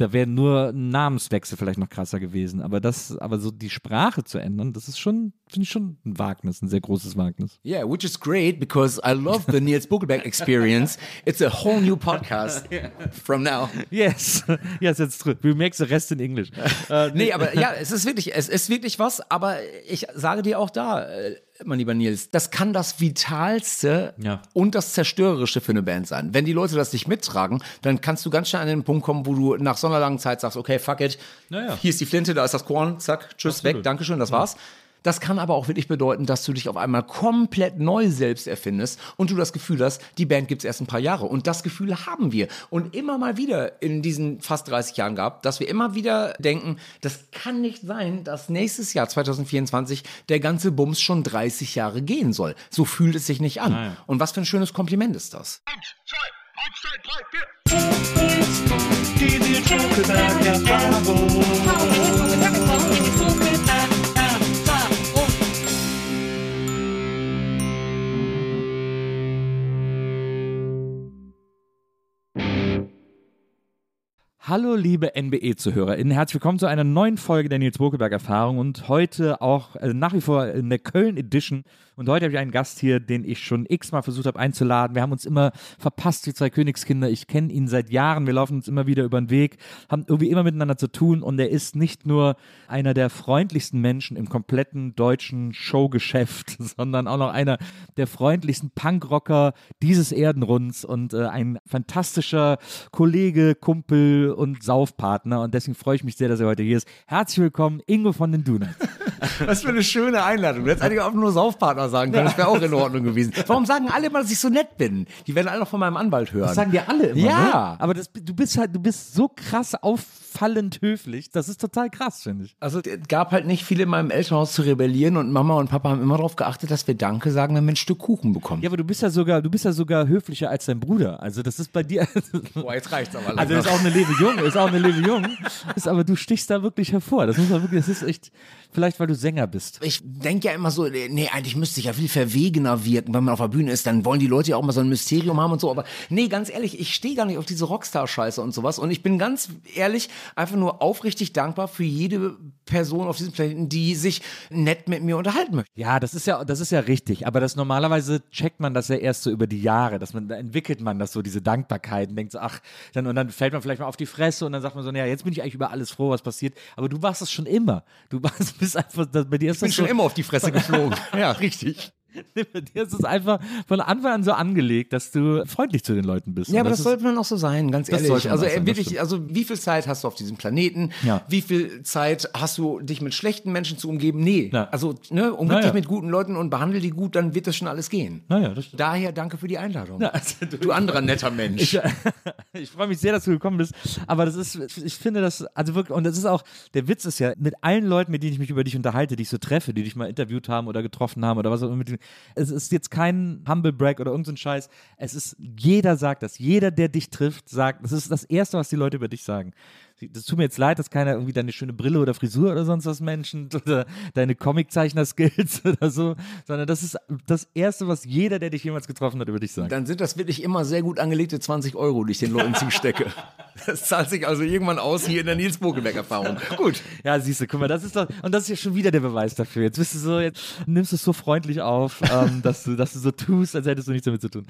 Da wäre nur ein Namenswechsel vielleicht noch krasser gewesen. Aber das, aber so die Sprache zu ändern, das ist schon, finde ich schon ein Wagnis, ein sehr großes Wagnis. Yeah, which is great because I love the Niels Buckelberg experience. It's a whole new podcast from now. Yes, yes, that's true. We make the rest in English. Äh, nee, aber ja, es ist wirklich, es ist wirklich was, aber ich sage dir auch da, äh, mein lieber Nils, das kann das Vitalste Ja. und das Zerstörerische für eine Band sein. Wenn die Leute das nicht mittragen, dann kannst du ganz schnell an den Punkt kommen, wo du nach so einer langen Zeit sagst, okay, fuck it, Naja. hier ist die Flinte, da ist das Korn, zack, tschüss, Absolut. weg, Dankeschön, das war's. Das kann aber auch wirklich bedeuten, dass du dich auf einmal komplett neu selbst erfindest und du das Gefühl hast, die Band gibt's erst ein paar Jahre. Und das Gefühl haben wir. Und immer mal wieder in diesen fast 30 Jahren gehabt, dass wir immer wieder denken, das kann nicht sein, dass nächstes Jahr 2024 der ganze Bums schon 30 Jahre gehen soll. So fühlt es sich nicht an. Und was für ein schönes Kompliment ist das? Hallo liebe NBE-ZuhörerInnen, herzlich willkommen zu einer neuen Folge der Nils Bokelberg-Erfahrung und heute auch äh, nach wie vor in der Köln-Edition. Und heute habe ich einen Gast hier, den ich schon x-mal versucht habe einzuladen. Wir haben uns immer verpasst wie zwei Königskinder. Ich kenne ihn seit Jahren, wir laufen uns immer wieder über den Weg, haben irgendwie immer miteinander zu tun und er ist nicht nur einer der freundlichsten Menschen im kompletten deutschen Showgeschäft, sondern auch noch einer der freundlichsten Punkrocker dieses Erdenrunds und äh, ein fantastischer Kollege, Kumpel und Saufpartner. Und deswegen freue ich mich sehr, dass er heute hier ist. Herzlich willkommen, Ingo von den Donuts. Was für eine schöne Einladung. Du hättest eigentlich auch nur Saufpartner sagen können. Das wäre auch in Ordnung gewesen. Warum sagen alle immer, dass ich so nett bin? Die werden alle noch von meinem Anwalt hören. Das sagen dir alle immer. Ja. Ne? Aber das, du bist halt, du bist so krass auffallend höflich. Das ist total krass, finde ich. Also es gab halt nicht viele in meinem Elternhaus zu rebellieren und Mama und Papa haben immer darauf geachtet, dass wir Danke sagen, wenn wir ein Stück Kuchen bekommen. Ja, aber du bist ja sogar, du bist ja sogar höflicher als dein Bruder. Also das ist bei dir. Boah, jetzt reicht's aber Also ist auch eine Lebe jung, ist auch eine Lebe jung. Ist aber du stichst da wirklich hervor. Das muss man wirklich, das ist echt, vielleicht weil du Sänger bist. ich denke ja immer so, nee, eigentlich müsste ich ja viel verwegener wirken, wenn man auf der Bühne ist, dann wollen die Leute ja auch mal so ein Mysterium haben und so, aber nee, ganz ehrlich, ich stehe gar nicht auf diese Rockstar-Scheiße und sowas und ich bin ganz ehrlich einfach nur aufrichtig dankbar für jede Person auf diesem Planeten, die sich nett mit mir unterhalten möchte. Ja, das ist ja, das ist ja richtig. Aber das normalerweise checkt man das ja erst so über die Jahre, dass man, da entwickelt man das so, diese Dankbarkeit und denkt so, ach, dann, und dann fällt man vielleicht mal auf die Fresse und dann sagt man so, naja, jetzt bin ich eigentlich über alles froh, was passiert. Aber du warst es schon immer. Du warst, bist einfach, das, bei dir ist Ich bin schon so, immer auf die Fresse geflogen. ja, richtig. Bei dir ist es einfach von Anfang an so angelegt, dass du freundlich zu den Leuten bist. Ja, aber das, ist- sollte man auch so sein, ganz Das ehrlich. Also sein, äh, das wirklich, also wie viel Zeit hast du auf diesem Planeten? Ja. Wie viel Zeit hast du, dich mit schlechten Menschen zu umgeben? Nee. Ja. Also, ne, umgib ja. dich mit guten Leuten und behandle die gut, dann wird das schon alles gehen. Naja, das stimmt. Daher danke für die Einladung. Also du- du anderer netter Mensch. Ich, ich freue mich sehr, dass du gekommen bist. Aber das ist, ich finde das, also wirklich, und das ist auch, der Witz ist ja, mit allen Leuten, mit denen ich mich über dich unterhalte, die ich so treffe, die dich mal interviewt haben oder getroffen haben oder was auch immer, mit denen- es ist jetzt kein Humble Brag oder irgendein Scheiß. Es ist, jeder sagt das. Jeder, der dich trifft, sagt, das ist das Erste, was die Leute über dich sagen. Das tut mir jetzt leid, dass keiner irgendwie deine schöne Brille oder Frisur oder sonst was menschent oder deine Comiczeichner-Skills oder so, sondern das ist das Erste, was jeder, der dich jemals getroffen hat, über dich sagt. Dann sind das wirklich immer sehr gut angelegte 20 Euro, die ich den Leuten zustecke. Das zahlt sich also irgendwann aus hier in der Nils Bokelberg-Erfahrung. Gut. Ja, siehst du, guck mal, das ist doch, und das ist ja schon wieder der Beweis dafür. Jetzt bist du so, jetzt nimmst du es so freundlich auf, ähm, dass, du, dass du so tust, als hättest du nichts damit zu tun.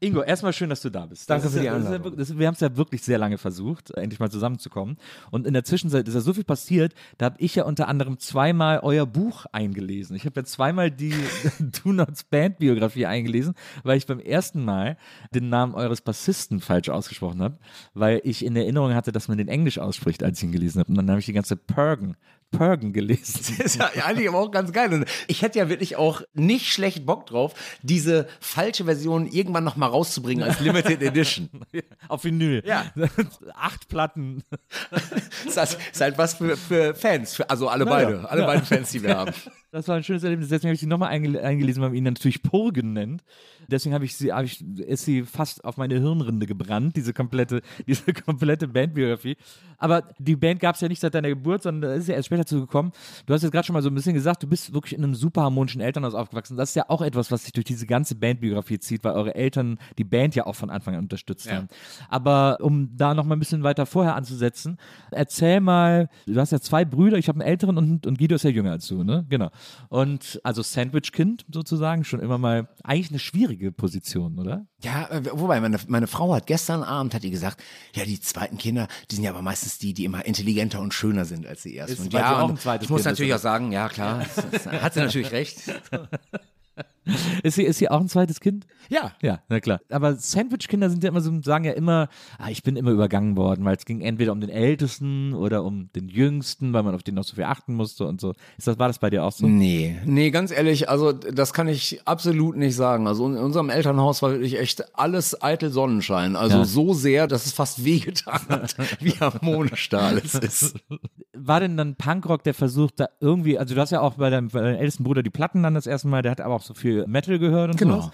Ingo, erstmal schön, dass du da bist. Danke Das für die ja- ja Einladung. das, wir haben es ja wirklich sehr lange versucht, endlich mal zusammenzukommen. Und in der Zwischenzeit ist ja so viel passiert, da habe ich ja unter anderem zweimal euer Buch eingelesen. Ich habe ja zweimal die Do Nots Band Biografie eingelesen, weil ich beim ersten Mal den Namen eures Bassisten falsch ausgesprochen habe, weil ich in Erinnerung hatte, dass man den Englisch ausspricht, als ich ihn gelesen habe. Und dann habe ich die ganze Pergen, Pergen gelesen. Das ist ja eigentlich aber auch ganz geil. Und ich hätte ja wirklich auch nicht schlecht Bock drauf, diese falsche Version irgendwann noch mal rauszubringen als Limited Edition. Auf Vinyl. Ja. Acht Platten. Das ist halt, was für, für Fans, für, also alle Ja, beide, ja. alle Ja. beiden Fans, die wir haben. Das war ein schönes Erlebnis. Deswegen habe ich sie nochmal einge eingelesen, weil man ihn natürlich Purgen nennt. Deswegen habe ich sie, habe ich, ist sie fast auf meine Hirnrinde gebrannt, diese komplette, diese komplette Bandbiografie. Aber die Band gab es ja nicht seit deiner Geburt, sondern ist ja erst später zugekommen. Du hast jetzt gerade schon mal so ein bisschen gesagt, du bist wirklich in einem super harmonischen Elternhaus aufgewachsen. Das ist ja auch etwas, was sich durch diese ganze Bandbiografie zieht, weil eure Eltern die Band ja auch von Anfang an unterstützt Ja. haben. Aber um da noch mal ein bisschen weiter vorher anzusetzen, erzähl mal, du hast ja zwei Brüder, ich habe einen älteren und, und Guido ist ja jünger als du, ne? Genau. Und also Sandwich-Kind sozusagen, schon immer mal eigentlich eine schwierige Position, oder? Ja, äh, wobei, meine, meine Frau hat gestern Abend, hat die gesagt, ja, die zweiten Kinder, die sind ja aber meistens die, die immer intelligenter und schöner sind als die ersten. Ist, und ja, sie auch ein zweites ich muss Kind ist, natürlich oder? auch sagen, ja klar, hat sie natürlich recht. Ist sie, ist sie auch ein zweites Kind? Ja, Ja, na klar. Aber Sandwich-Kinder sind ja immer so, sagen ja immer, ah, ich bin immer übergangen worden, weil es ging entweder um den Ältesten oder um den Jüngsten, weil man auf den noch so viel achten musste und so. Ist das, war das bei dir auch so? Nee, nee, ganz ehrlich, also das kann ich absolut nicht sagen. Also in unserem Elternhaus war wirklich echt alles eitel Sonnenschein. Also Ja. so sehr, dass es fast wehgetan hat, wie harmonisch da alles ist. war denn dann Punkrock der Versuch, da irgendwie, also du hast ja auch bei deinem, bei deinem ältesten Bruder die Platten dann das erste Mal, der hat aber auch so viel Metal gehört und Genau. sowas.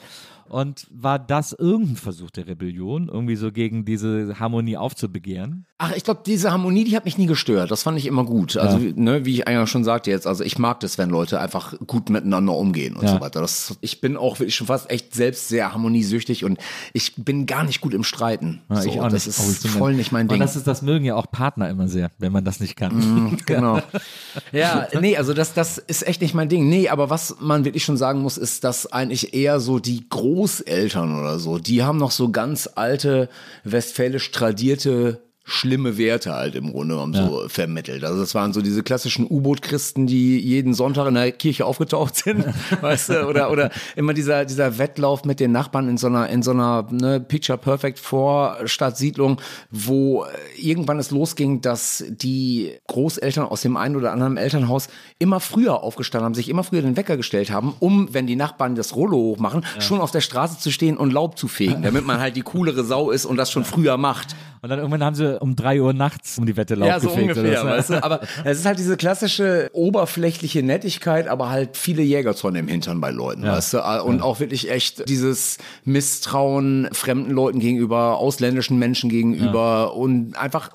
Und war das irgendein Versuch der Rebellion, irgendwie so gegen diese Harmonie aufzubegehren? Ach, ich glaube, diese Harmonie, die hat mich nie gestört. Das fand ich immer gut. Also, wie- ne, wie ich eigentlich schon sagte jetzt, also ich mag das, wenn Leute einfach gut miteinander umgehen und Ja. so weiter. Das, ich bin auch wirklich schon fast echt selbst sehr harmoniesüchtig und ich bin gar nicht gut im Streiten. Ja, so, ich auch das nicht. Oh, ist bin voll nicht mein Und Ding. das, ist, das mögen ja auch Partner immer sehr, wenn man das nicht kann. Genau. Ja, nee, also das, das ist echt nicht mein Ding. Nee, aber was man wirklich schon sagen muss, ist, dass eigentlich eher so die Großeltern oder so, die haben noch so ganz alte, westfälisch tradierte schlimme Werte halt im Grunde genommen so vermittelt. Also das waren so diese klassischen U-Boot-Christen, die jeden Sonntag in der Kirche aufgetaucht sind, weißt du, oder oder immer dieser dieser Wettlauf mit den Nachbarn in so einer in so einer ne, Picture Perfect Vorstadtsiedlung, wo äh, irgendwann es losging, dass die Großeltern aus dem einen oder anderen Elternhaus immer früher aufgestanden haben, sich immer früher den Wecker gestellt haben, um, wenn die Nachbarn das Rollo hochmachen, schon auf der Straße zu stehen und Laub zu fegen, damit man halt die coolere Sau ist und das schon früher macht. Und dann irgendwann haben sie um drei Uhr nachts um die Wette Laub Ja, so gefegt. ungefähr, oder weißt du? Aber es ist halt diese klassische oberflächliche Nettigkeit, aber halt viele Jägerzäune im Hintern bei Leuten, weißt du? Und auch wirklich echt dieses Misstrauen fremden Leuten gegenüber, ausländischen Menschen gegenüber und einfach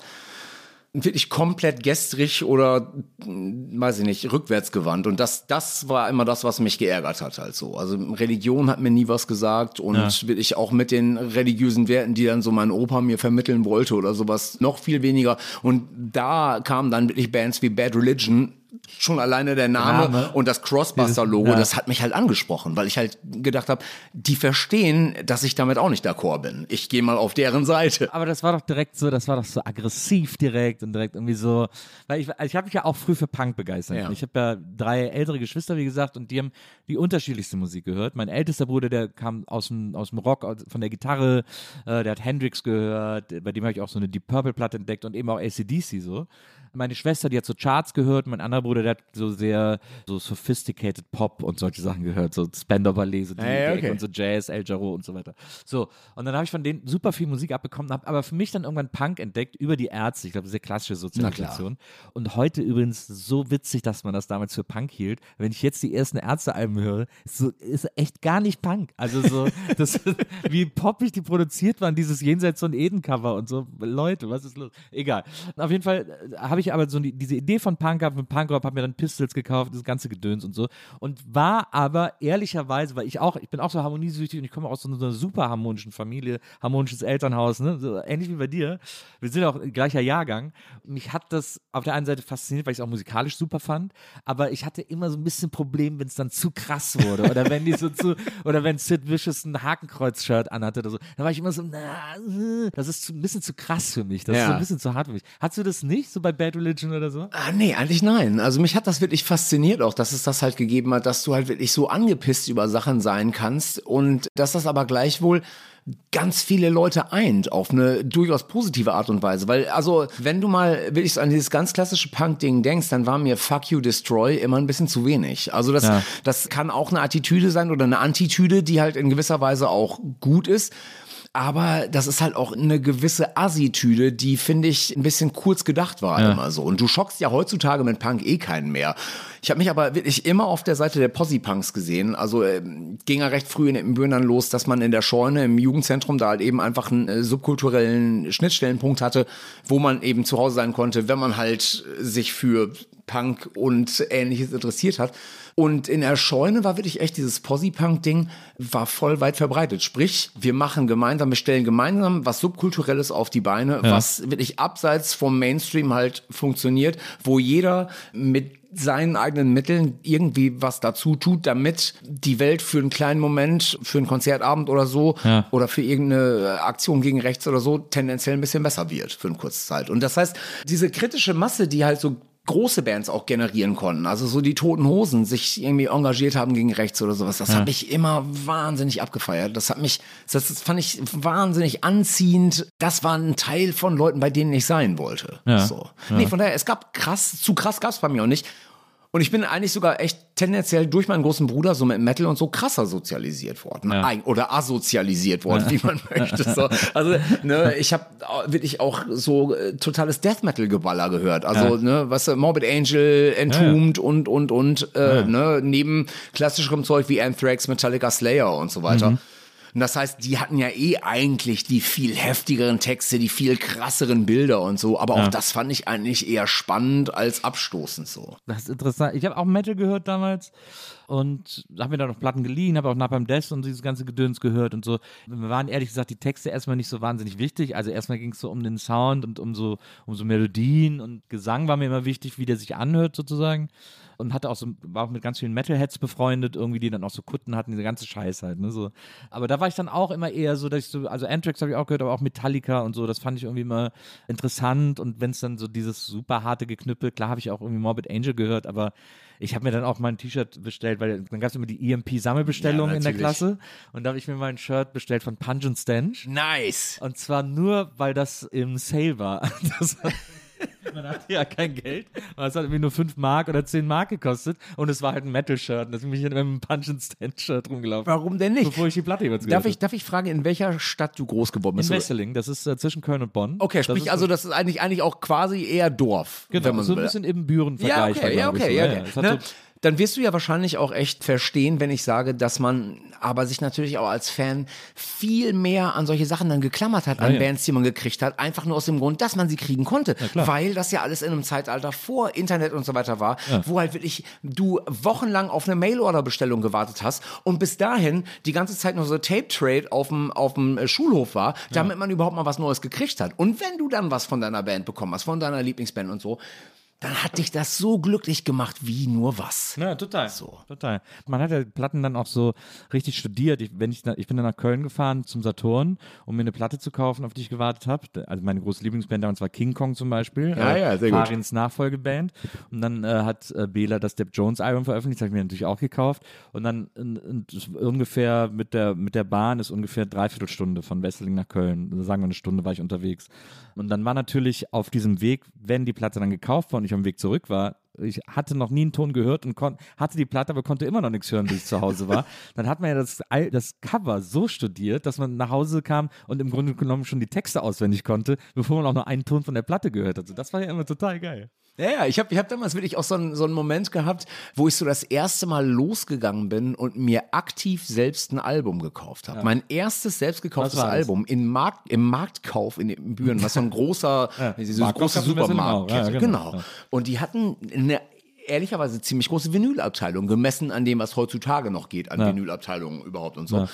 wirklich komplett gestrig oder mh, weiß ich nicht, rückwärts gewandt. Und das, das war immer das, was mich geärgert hat halt so. Also Religion hat mir nie was gesagt und wirklich auch mit den religiösen Werten, die dann so mein Opa mir vermitteln wollte oder sowas, noch viel weniger. Und da kamen dann wirklich Bands wie Bad Religion, schon alleine der Name, Name. und das Crossbuster-Logo, ja. das hat mich halt angesprochen, weil ich halt gedacht habe, die verstehen, dass ich damit auch nicht d'accord bin. Ich gehe mal auf deren Seite. Aber das war doch direkt so, das war doch so aggressiv direkt und direkt irgendwie so, weil ich, ich habe mich ja auch früh für Punk begeistert. Ja. Ich habe ja drei ältere Geschwister, wie gesagt, und die haben die unterschiedlichste Musik gehört. Mein ältester Bruder, der kam aus dem, aus dem Rock, aus- von der Gitarre, äh, der hat Hendrix gehört, bei dem habe ich auch so eine Deep Purple Platte entdeckt und eben auch ACDC so. Meine Schwester, die hat so Charts gehört, mein anderer Bruder, der hat so sehr so sophisticated Pop und solche Sachen gehört, so Spender Ballet, so Hey, okay. Und so Jazz, El Jarreau und so weiter. So, und dann habe ich von denen super viel Musik abbekommen, habe aber für mich dann irgendwann Punk entdeckt über die Ärzte, ich glaube, sehr klassische Sozialisation. Und heute übrigens so witzig, dass man das damals für Punk hielt. Wenn ich jetzt die ersten Ärztealben höre, ist, so, ist echt gar nicht Punk. Also so, das, wie poppig die produziert waren, dieses Jenseits von Eden-Cover und so. Leute, was ist los? Egal. Auf jeden Fall äh, habe ich aber so die, diese Idee von Punk gehabt, mit Punkrock, habe mir dann Pistols gekauft, das ganze Gedöns und so. Und war aber ehrlicherweise, weil ich auch, ich bin auch so harmoniesüchtig und ich komme aus so einer super harmonischen Familie, harmonisches Elternhaus, ne? so, ähnlich wie bei dir. Wir sind auch gleicher Jahrgang. Mich hat das auf der einen Seite fasziniert, weil ich es auch musikalisch super fand, aber ich hatte immer so ein bisschen Problem, wenn es dann zu krass wurde oder wenn die so zu, oder wenn Sid Vicious ein Hakenkreuz-Shirt anhatte oder so, dann war ich immer so, na, das ist ein bisschen zu krass für mich, das ist Ja. so ein bisschen zu hart für mich. Hast du das nicht, so bei Bad Religion oder so? Ah, nee, eigentlich nein. Also mich hat das wirklich fasziniert auch, dass es das halt gegeben hat, dass du halt wirklich so angepisst über Sachen sein kannst und dass das aber gleichwohl ganz viele Leute eint auf eine durchaus positive Art und Weise. Weil, also, wenn du mal wirklich an dieses ganz klassische Punk-Ding denkst, dann war mir Fuck You Destroy immer ein bisschen zu wenig. Also das, Ja. das kann auch eine Attitüde sein oder eine Antitüde, die halt in gewisser Weise auch gut ist. Aber das ist halt auch eine gewisse Assitüde, die, finde ich, ein bisschen kurz gedacht war immer so. Und du schockst ja heutzutage mit Punk eh keinen mehr. Ich habe mich aber wirklich immer auf der Seite der Posse-Punks gesehen. Also ähm, ging ja recht früh in den Bürnern los, dass man in der Scheune im Jugendzentrum da halt eben einfach einen äh, subkulturellen Schnittstellenpunkt hatte, wo man eben zu Hause sein konnte, wenn man halt äh, sich für Punk und ähnliches interessiert hat. Und in der Scheune war wirklich echt dieses Posse-Punk-Ding, war voll weit verbreitet. Sprich, wir machen gemeinsam, wir stellen gemeinsam was Subkulturelles auf die Beine, was wirklich abseits vom Mainstream halt funktioniert, wo jeder mit seinen eigenen Mitteln irgendwie was dazu tut, damit die Welt für einen kleinen Moment, für einen Konzertabend oder so Ja. oder für irgendeine Aktion gegen rechts oder so tendenziell ein bisschen besser wird für eine kurze Zeit. Und das heißt, diese kritische Masse, die halt so große Bands auch generieren konnten, also so die Toten Hosen sich irgendwie engagiert haben gegen rechts oder sowas, das habe ich immer wahnsinnig abgefeiert. Das hat mich, das, das fand ich wahnsinnig anziehend. Das war ein Teil von Leuten, bei denen ich sein wollte. Ja. So. Nee, von daher, es gab krass, zu krass gab es bei mir auch nicht. Und ich bin eigentlich sogar echt tendenziell durch meinen großen Bruder so mit Metal und so krasser sozialisiert worden. Ja. Oder asozialisiert worden, wie man möchte. So. Also, ne, ich habe wirklich auch so äh, totales Death Metal-Geballer gehört. Also, ne, was du, Morbid Angel, Entombed und, und, und, äh, ne, neben klassischem Zeug wie Anthrax, Metallica, Slayer und so weiter. Und das heißt, die hatten ja eh eigentlich die viel heftigeren Texte, die viel krasseren Bilder und so. Aber auch das fand ich eigentlich eher spannend als abstoßend so. Das ist interessant. Ich habe auch Metal gehört damals und habe mir da noch Platten geliehen, habe auch Napalm Death und dieses ganze Gedöns gehört und so. Wir waren ehrlich gesagt die Texte erstmal nicht so wahnsinnig wichtig. Also erstmal ging es so um den Sound und um so, um so Melodien und Gesang war mir immer wichtig, wie der sich anhört sozusagen. Und hatte auch so, war auch mit ganz vielen Metalheads befreundet, irgendwie, die dann auch so Kutten hatten, diese ganze Scheiße halt, ne, so. Aber da war ich dann auch immer eher so, dass ich so, also Anthrax habe ich auch gehört, aber auch Metallica und so, das fand ich irgendwie immer interessant und wenn es dann so dieses super harte Geknüppel, klar habe ich auch irgendwie Morbid Angel gehört, aber ich habe mir dann auch mal ein T-Shirt bestellt, weil dann gab es immer die EMP-Sammelbestellung Ja, in der. Klasse und da habe ich mir mal ein Shirt bestellt von Punch and Stench. Nice. Und zwar nur, weil das im Sale war. Das war man hatte ja kein Geld. Und es hat irgendwie nur 5 Mark oder 10 Mark gekostet. Und es war halt ein Metal-Shirt. Und deswegen bin ich mit einem Punch and Stand-Shirt rumgelaufen. Warum denn nicht? Bevor ich die Platte jeweils Darf ich, darf ich fragen, in welcher Stadt du groß geworden bist? In Wesseling, das ist äh, zwischen Köln und Bonn. Okay, Das sprich also, so, das ist eigentlich, eigentlich auch quasi eher Dorf. genau, wenn man so ein bisschen eben Büren Ja, okay, ja, okay, ja, Ja, okay. hat Ne? so, Dann wirst du ja wahrscheinlich auch echt verstehen, wenn ich sage, dass man aber sich natürlich auch als Fan viel mehr an solche Sachen dann geklammert hat, an ja. Bands, die man gekriegt hat, einfach nur aus dem Grund, dass man sie kriegen konnte. Weil das ja alles in einem Zeitalter vor Internet und so weiter war, wo halt wirklich du wochenlang auf eine Mail-Order-Bestellung gewartet hast und bis dahin die ganze Zeit nur so Tape-Trade auf dem, auf dem äh, Schulhof war, damit man überhaupt mal was Neues gekriegt hat. Und wenn du dann was von deiner Band bekommen hast, von deiner Lieblingsband und so, dann hat dich das so glücklich gemacht wie nur was. Ja, total. So. Total. Man hat ja Platten dann auch so richtig studiert. Ich, wenn ich, ich bin dann nach Köln gefahren zum Saturn, um mir eine Platte zu kaufen, auf die ich gewartet habe. Also meine große Lieblingsband damals war King Kong zum Beispiel. Ja, ja, sehr gut. Farins Nachfolgeband. Und dann äh, hat äh, Bela das Depp Jones Album veröffentlicht, das habe ich mir natürlich auch gekauft. Und dann in, in, ungefähr mit der, mit der Bahn ist ungefähr dreiviertel Stunde von Wesseling nach Köln. Also sagen wir eine Stunde war ich unterwegs. Und dann war natürlich auf diesem Weg, wenn die Platte dann gekauft war und ich am Weg zurück war, ich hatte noch nie einen Ton gehört und hatte die Platte, aber konnte immer noch nichts hören, bis ich zu Hause war. Dann hat man ja das, das Cover so studiert, dass man nach Hause kam und im Grunde genommen schon die Texte auswendig konnte, bevor man auch nur einen Ton von der Platte gehört hat. Das war ja immer total geil. Ja, ja, ich habe ich hab damals wirklich auch so einen, so einen Moment gehabt, wo ich so das erste Mal losgegangen bin und mir aktiv selbst ein Album gekauft habe. Mein erstes selbst gekauftes? Album in Markt, im Marktkauf in den Büren, was so ein großer, große in Wesseling auch, Supermarktkette. ja, genau. genau. Und die hatten eine ehrlicherweise ziemlich große Vinylabteilung, gemessen an dem, was heutzutage noch geht, an Vinylabteilungen überhaupt und so.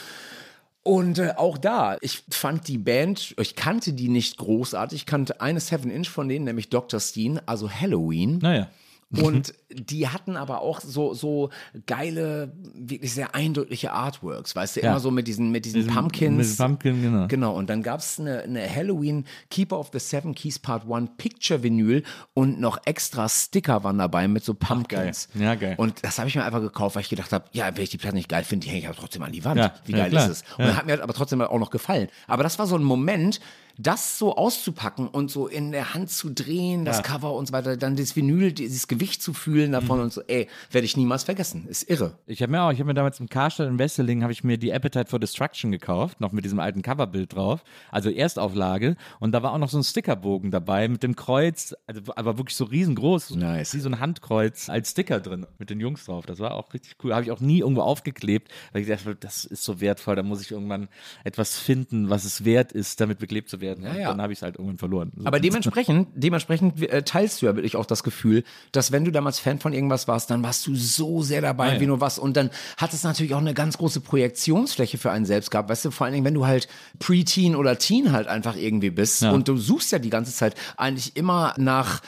Und äh, auch da, ich fand die Band, ich kannte die nicht großartig, ich kannte eine Seven Inch von denen, nämlich Dr. Steen, also Halloween. Naja. Und die hatten aber auch so, so geile, wirklich sehr eindrückliche Artworks, weißt du, Ja. immer so mit diesen, mit diesen Diesen- Pumpkins. mit Pumpkin, genau. Genau, und dann gab es eine, eine Halloween Keeper of the Seven Keys Part 1 Picture Vinyl und noch extra Sticker waren dabei mit so Pumpkins. geil. Ja, geil. Und das habe ich mir einfach gekauft, weil ich gedacht habe, ja, wenn ich die Platte nicht geil finde, die hänge ich aber trotzdem an die Wand. Ja, Wie ja, geil klar. ist es? Und hat mir aber trotzdem auch noch gefallen. Aber das war so ein Moment, das so auszupacken und so in der Hand zu drehen, das Cover und so weiter, dann das Vinyl, dieses Gewicht zu fühlen davon und so, ey, werde ich niemals vergessen. Ist irre. Ich habe mir auch, ich habe mir damals im Karstadt in Wesseling habe ich mir die Appetite for Destruction gekauft, noch mit diesem alten Coverbild drauf, also Erstauflage und da war auch noch so ein Stickerbogen dabei mit dem Kreuz, also aber wirklich so riesengroß, Nice. wie so ein Handkreuz als Sticker drin mit den Jungs drauf. Das war auch richtig cool. Habe ich auch nie irgendwo aufgeklebt, weil ich dachte, das ist so wertvoll, da muss ich irgendwann etwas finden, was es wert ist, damit beklebt zu werden. Und ja. dann habe ich es halt irgendwann verloren. So. Aber dementsprechend, dementsprechend äh, teilst du ja wirklich auch das Gefühl, dass wenn du damals Fan von irgendwas warst, dann warst du so sehr dabei, Ah, ja. wie nur was. Und dann hat es natürlich auch eine ganz große Projektionsfläche für einen selbst gehabt. Weißt du, vor allen Dingen, wenn du halt Preteen oder Teen halt einfach irgendwie bist Ja. und du suchst ja die ganze Zeit eigentlich immer nach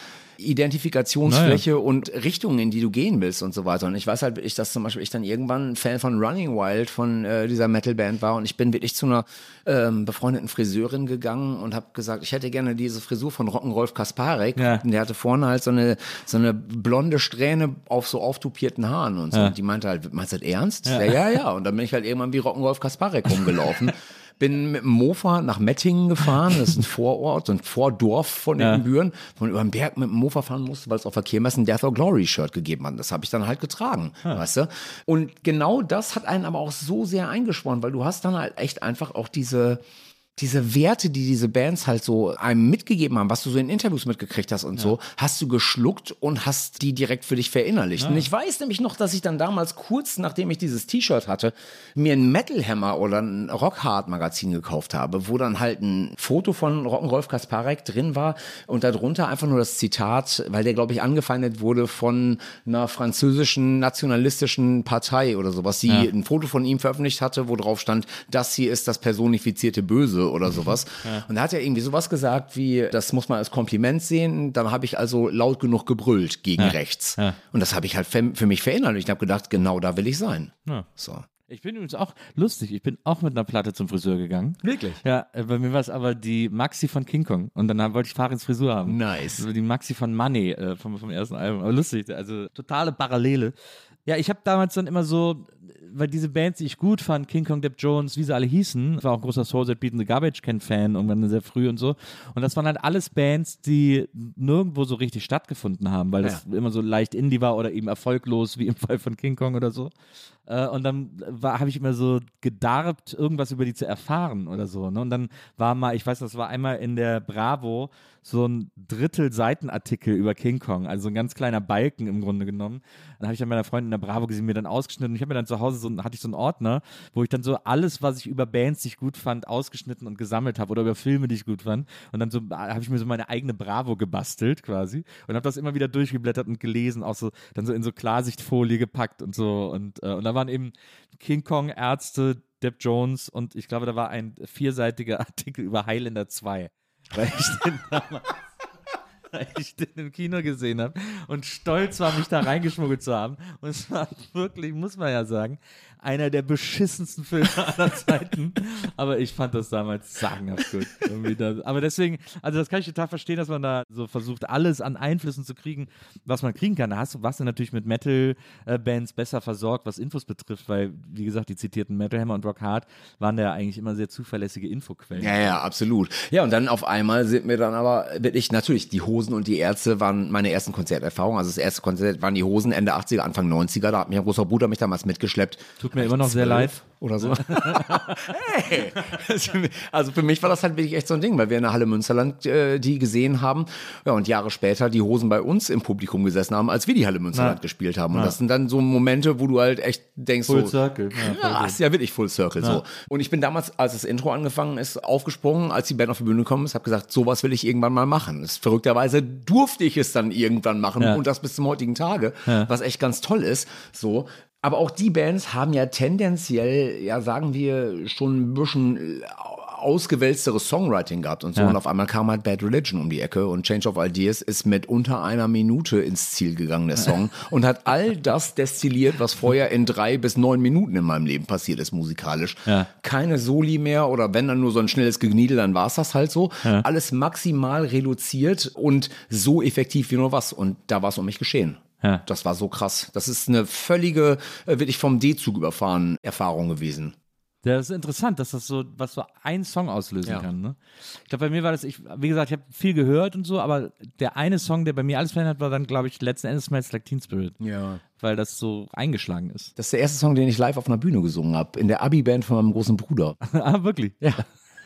Identifikationsfläche und Richtungen, in die du gehen willst und so weiter. Und ich weiß halt wirklich, dass zum Beispiel ich dann irgendwann ein Fan von Running Wild, von äh, dieser Metalband war und ich bin wirklich zu einer ähm, befreundeten Friseurin gegangen und habe gesagt, ich hätte gerne diese Frisur von Rockenrolf Kasparek. Ja. Und der hatte vorne halt so eine, so eine blonde Strähne auf so auftupierten Haaren und so. Und die meinte halt, meinst du das ernst? Ja. ja, ja, Und dann bin ich halt irgendwann wie Rockenrolf Kasparek rumgelaufen. Bin mit dem Mofa nach Mettingen gefahren, das ist ein Vorort, so ein Vordorf von Ja. den Büren, wo man über den Berg mit dem Mofa fahren musste, weil es auf der Kirmes ein Death or Glory Shirt gegeben hat. Das habe ich dann halt getragen, weißt du? Und genau das hat einen aber auch so sehr eingeschworen, weil du hast dann halt echt einfach auch diese, diese Werte, die diese Bands halt so einem mitgegeben haben, was du so in Interviews mitgekriegt hast und so, hast du geschluckt und hast die direkt für dich verinnerlicht. Und ich weiß nämlich noch, dass ich dann damals kurz nachdem ich dieses T-Shirt hatte, mir ein Metal Hammer oder ein Rock Hard Magazin gekauft habe, wo dann halt ein Foto von Rolf Kasparek drin war und darunter einfach nur das Zitat, weil der glaube ich angefeindet wurde von einer französischen nationalistischen Partei oder sowas, die ein Foto von ihm veröffentlicht hatte, wo drauf stand, das hier ist das personifizierte Böse oder sowas. Und da hat er irgendwie sowas gesagt wie, das muss man als Kompliment sehen. Dann habe ich also laut genug gebrüllt gegen rechts. Ja. Und das habe ich halt für, mich verinnerlicht. Ich habe gedacht, genau da will ich sein. Ja. So. Ich bin übrigens auch lustig. Ich bin auch mit einer Platte zum Friseur gegangen. Wirklich? Ja, äh, bei mir war es aber die Maxi von King Kong. Und dann wollte ich Farins Frisur haben. Nice. Also die Maxi von Money äh, vom, vom ersten Album. Aber lustig, also totale Parallele. Ja, ich habe damals dann immer so, weil diese Bands, die ich gut fand, King Kong, Depp Jones, wie sie alle hießen, war auch ein großer Soul Set Beat and the Garbage Can Fan, irgendwann sehr früh und so. Und das waren halt alles Bands, die nirgendwo so richtig stattgefunden haben, weil das immer so leicht Indie war oder eben erfolglos, wie im Fall von King Kong oder so. Äh, und dann habe ich immer so gedarbt, irgendwas über die zu erfahren oder so. Ne? Und dann war mal, ich weiß, das war einmal in der Bravo so ein Drittel Seitenartikel über King Kong, also so ein ganz kleiner Balken im Grunde genommen. Dann habe ich dann meiner Freundin in der Bravo gesehen, mir dann ausgeschnitten. Und ich habe mir dann zu Hause so, hatte ich so einen Ordner, wo ich dann so alles, was ich über Bands, die ich gut fand, ausgeschnitten und gesammelt habe oder über Filme, die ich gut fand. Und dann so habe ich mir so meine eigene Bravo gebastelt quasi und habe das immer wieder durchgeblättert und gelesen, auch so dann so in so Klarsichtfolie gepackt und so. Und, äh, und da waren eben King Kong, Ärzte, Depp Jones und ich glaube, da war ein vierseitiger Artikel über Highlander 2. Weil ich den damals weil ich den im Kino gesehen habe und stolz war, mich da reingeschmuggelt zu haben. Und es war wirklich, muss man ja sagen, einer der beschissensten Filme aller Zeiten. Aber ich fand das damals sagenhaft gut. Das. Aber deswegen, also das kann ich total verstehen, dass man da so versucht, alles an Einflüssen zu kriegen, was man kriegen kann. Da hast du, warst du natürlich mit Metal-Bands besser versorgt, was Infos betrifft, weil, wie gesagt, die zitierten Metal Hammer und Rock Hard waren da ja eigentlich immer sehr zuverlässige Infoquellen. Ja, ja, absolut. Ja, und dann auf einmal sind mir dann aber wirklich, natürlich, die Hosen und die Ärzte waren meine ersten Konzerterfahrungen. Also das erste Konzert waren die Hosen Ende 80er, Anfang 90er. Da hat mich ein großer Bruder mich damals mitgeschleppt. Tut mir immer noch sehr leid. Oder so. hey. Also für mich war das halt wirklich echt so ein Ding, weil wir in der Halle Münsterland äh, die gesehen haben. Ja, und Jahre später die Hosen bei uns im Publikum gesessen haben, als wir die Halle Münsterland Ja. gespielt haben. Und das sind dann so Momente, wo du halt echt denkst, Full so, Circle. Ja, krass, ja wirklich Full Circle. So. Und ich bin damals, als das Intro angefangen ist, aufgesprungen, als die Band auf die Bühne gekommen ist, habe gesagt, sowas will ich irgendwann mal machen. Das, verrückterweise durfte ich es dann irgendwann machen Ja. und das bis zum heutigen Tage, was echt ganz toll ist. So. Aber auch die Bands haben ja tendenziell, ja sagen wir, schon ein bisschen äh, ausgewälzteres Songwriting gehabt und so. Und auf einmal kam halt Bad Religion um die Ecke und Change of Ideas ist mit unter einer Minute ins Ziel gegangen, der Song. und hat all das destilliert, was vorher in drei bis neun Minuten in meinem Leben passiert ist, musikalisch. Ja. Keine Soli mehr oder wenn dann nur so ein schnelles Gegniedel, dann war es das halt so. Alles maximal reduziert und so effektiv wie nur was. Und da war es um mich geschehen. Ja. Das war so krass. Das ist eine völlige, äh, wirklich vom D-Zug überfahren Erfahrung gewesen. Das ist interessant, dass das so, was so ein Song auslösen Ja. kann. Ne? Ich glaube, bei mir war das, ich, wie gesagt, ich habe viel gehört und so, aber der eine Song, der bei mir alles verändert, war dann, glaube ich, letzten Endes Smells Like Teen Spirit. Ja. Weil das so eingeschlagen ist. Das ist der erste Song, den ich live auf einer Bühne gesungen habe. In der Abi-Band von meinem großen Bruder. ah, wirklich? Ja.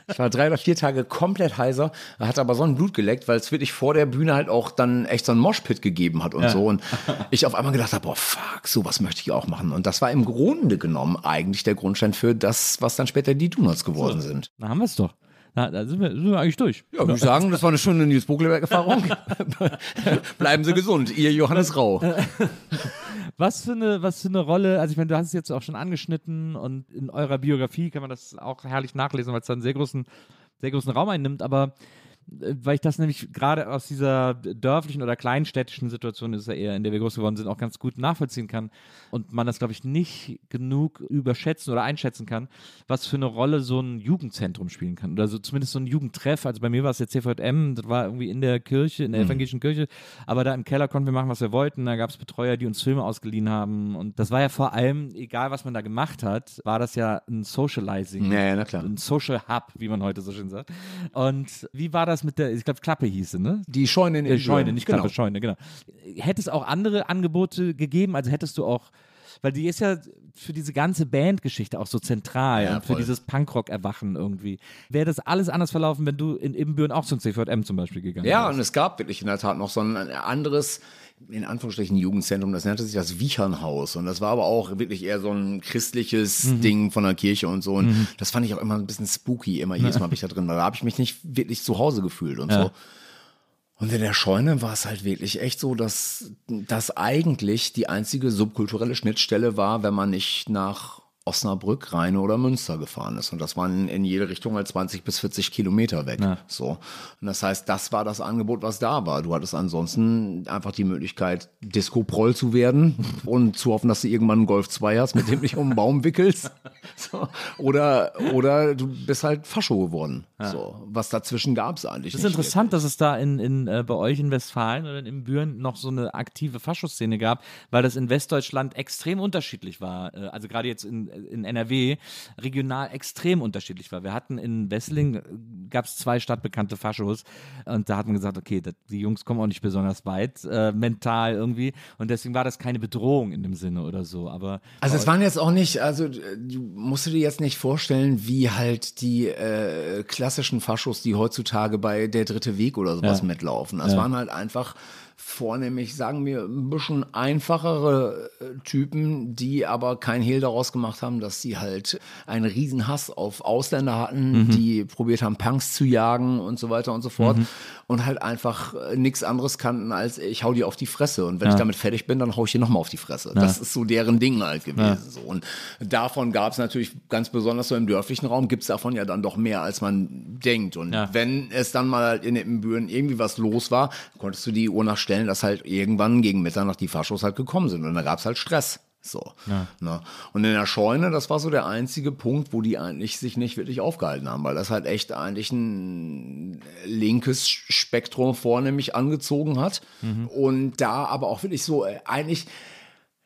Ich war drei oder vier Tage komplett heiser, hat aber so ein Blut geleckt, weil es wirklich vor der Bühne halt auch dann echt so ein Moshpit gegeben hat und so. Und ich auf einmal gedacht habe, boah, fuck, sowas möchte ich auch machen. Und das war im Grunde genommen eigentlich der Grundstein für das, was dann später die Donuts geworden sind. Na, haben wir es doch. Na, da sind wir, sind wir eigentlich durch. Ja, würde ich sagen, das war eine schöne Nils Bokelberg-Erfahrung. Bleiben Sie gesund, ihr Johannes Rau. Was für eine, was für eine Rolle, also ich meine, du hast es jetzt auch schon angeschnitten und in eurer Biografie kann man das auch herrlich nachlesen, weil es da einen sehr großen, sehr großen Raum einnimmt, aber weil ich das nämlich gerade aus dieser dörflichen oder kleinstädtischen Situation ist ja eher, in der wir groß geworden sind, auch ganz gut nachvollziehen kann und man das, glaube ich, nicht genug überschätzen oder einschätzen kann, was für eine Rolle so ein Jugendzentrum spielen kann oder so zumindest so ein Jugendtreff. Also bei mir war es der CVM, das war irgendwie in der Kirche, in der evangelischen Kirche, aber da im Keller konnten wir machen, was wir wollten. Da gab es Betreuer, die uns Filme ausgeliehen haben und das war ja vor allem, egal was man da gemacht hat, war das ja ein Socializing. Ja, ja, na klar. Ein Social Hub, wie man heute so schön sagt. Und wie war das mit der, ich glaube, Klappe hieß sie, ne? Die Scheune in Äh, Scheune, nicht genau. Klappe, Scheune, genau. Hätte es auch andere Angebote gegeben? Also hättest du auch, weil die ist ja für diese ganze Bandgeschichte auch so zentral Ja, und für voll. dieses Punkrock-Erwachen irgendwie. Wäre das alles anders verlaufen, wenn du in Ibbenbüren auch zum CVM zum Beispiel gegangen Ja, wärst? und es gab wirklich in der Tat noch so ein anderes, in Anführungsstrichen, Jugendzentrum, das nannte sich das Wiechernhaus. Und das war aber auch wirklich eher so ein christliches Mhm. Ding von der Kirche und so. Und das fand ich auch immer ein bisschen spooky, immer jedes Mal, wenn ich da drin war. Da habe ich mich nicht wirklich zu Hause gefühlt und so. Und in der Scheune war es halt wirklich echt so, dass das eigentlich die einzige subkulturelle Schnittstelle war, wenn man nicht nach Osnabrück, Rheine oder Münster gefahren ist. Und das waren in jede Richtung halt 20 bis 40 Kilometer weg. So. Und das heißt, das war das Angebot, was da war. Du hattest ansonsten einfach die Möglichkeit, Disco-Proll zu werden und zu hoffen, dass du irgendwann einen Golf 2 hast, mit dem du dich um den Baum wickelst. So. Oder, oder du bist halt Fascho geworden. So. Was dazwischen gab es eigentlich Das ist interessant, dass es da in, in, äh, bei euch in Westfalen oder in Büren noch so eine aktive Faschoszene gab, weil das in Westdeutschland extrem unterschiedlich war. Äh, also gerade jetzt in, in NRW regional extrem unterschiedlich war. Wir hatten in Wesseling, gab es zwei stadtbekannte Faschos und da hat man gesagt, okay, das, die Jungs kommen auch nicht besonders weit, äh, mental irgendwie und deswegen war das keine Bedrohung in dem Sinne oder so. Aber Also es waren jetzt auch nicht, also äh, du musst du dir jetzt nicht vorstellen, wie halt die äh, klassischen Faschos, die heutzutage bei Der Dritte Weg oder sowas Ja. mitlaufen. Das waren halt einfach vornehmlich, sagen wir, ein bisschen einfachere äh, Typen, die aber kein Hehl daraus gemacht haben, dass sie halt einen Riesenhass auf Ausländer hatten, die probiert haben, Punks zu jagen und so weiter und so fort. Und halt einfach äh, nichts anderes kannten als ich hau dir auf die Fresse. Und wenn ich damit fertig bin, dann hau ich dir nochmal auf die Fresse. Das ist so deren Ding halt gewesen. So. Und davon gab es natürlich ganz besonders so im dörflichen Raum, gibt es davon ja dann doch mehr, als man denkt. Und Ja. wenn es dann mal in den Büren irgendwie was los war, konntest du die Uhr nachstellen, dass halt irgendwann gegen Mitternacht die Faschos halt gekommen sind. Und da gab es halt Stress. So. Ne? Und in der Scheune, das war so der einzige Punkt, wo die eigentlich sich nicht wirklich aufgehalten haben, weil das halt echt eigentlich ein linkes Spektrum vornehmlich angezogen hat. Und da aber auch wirklich so äh, eigentlich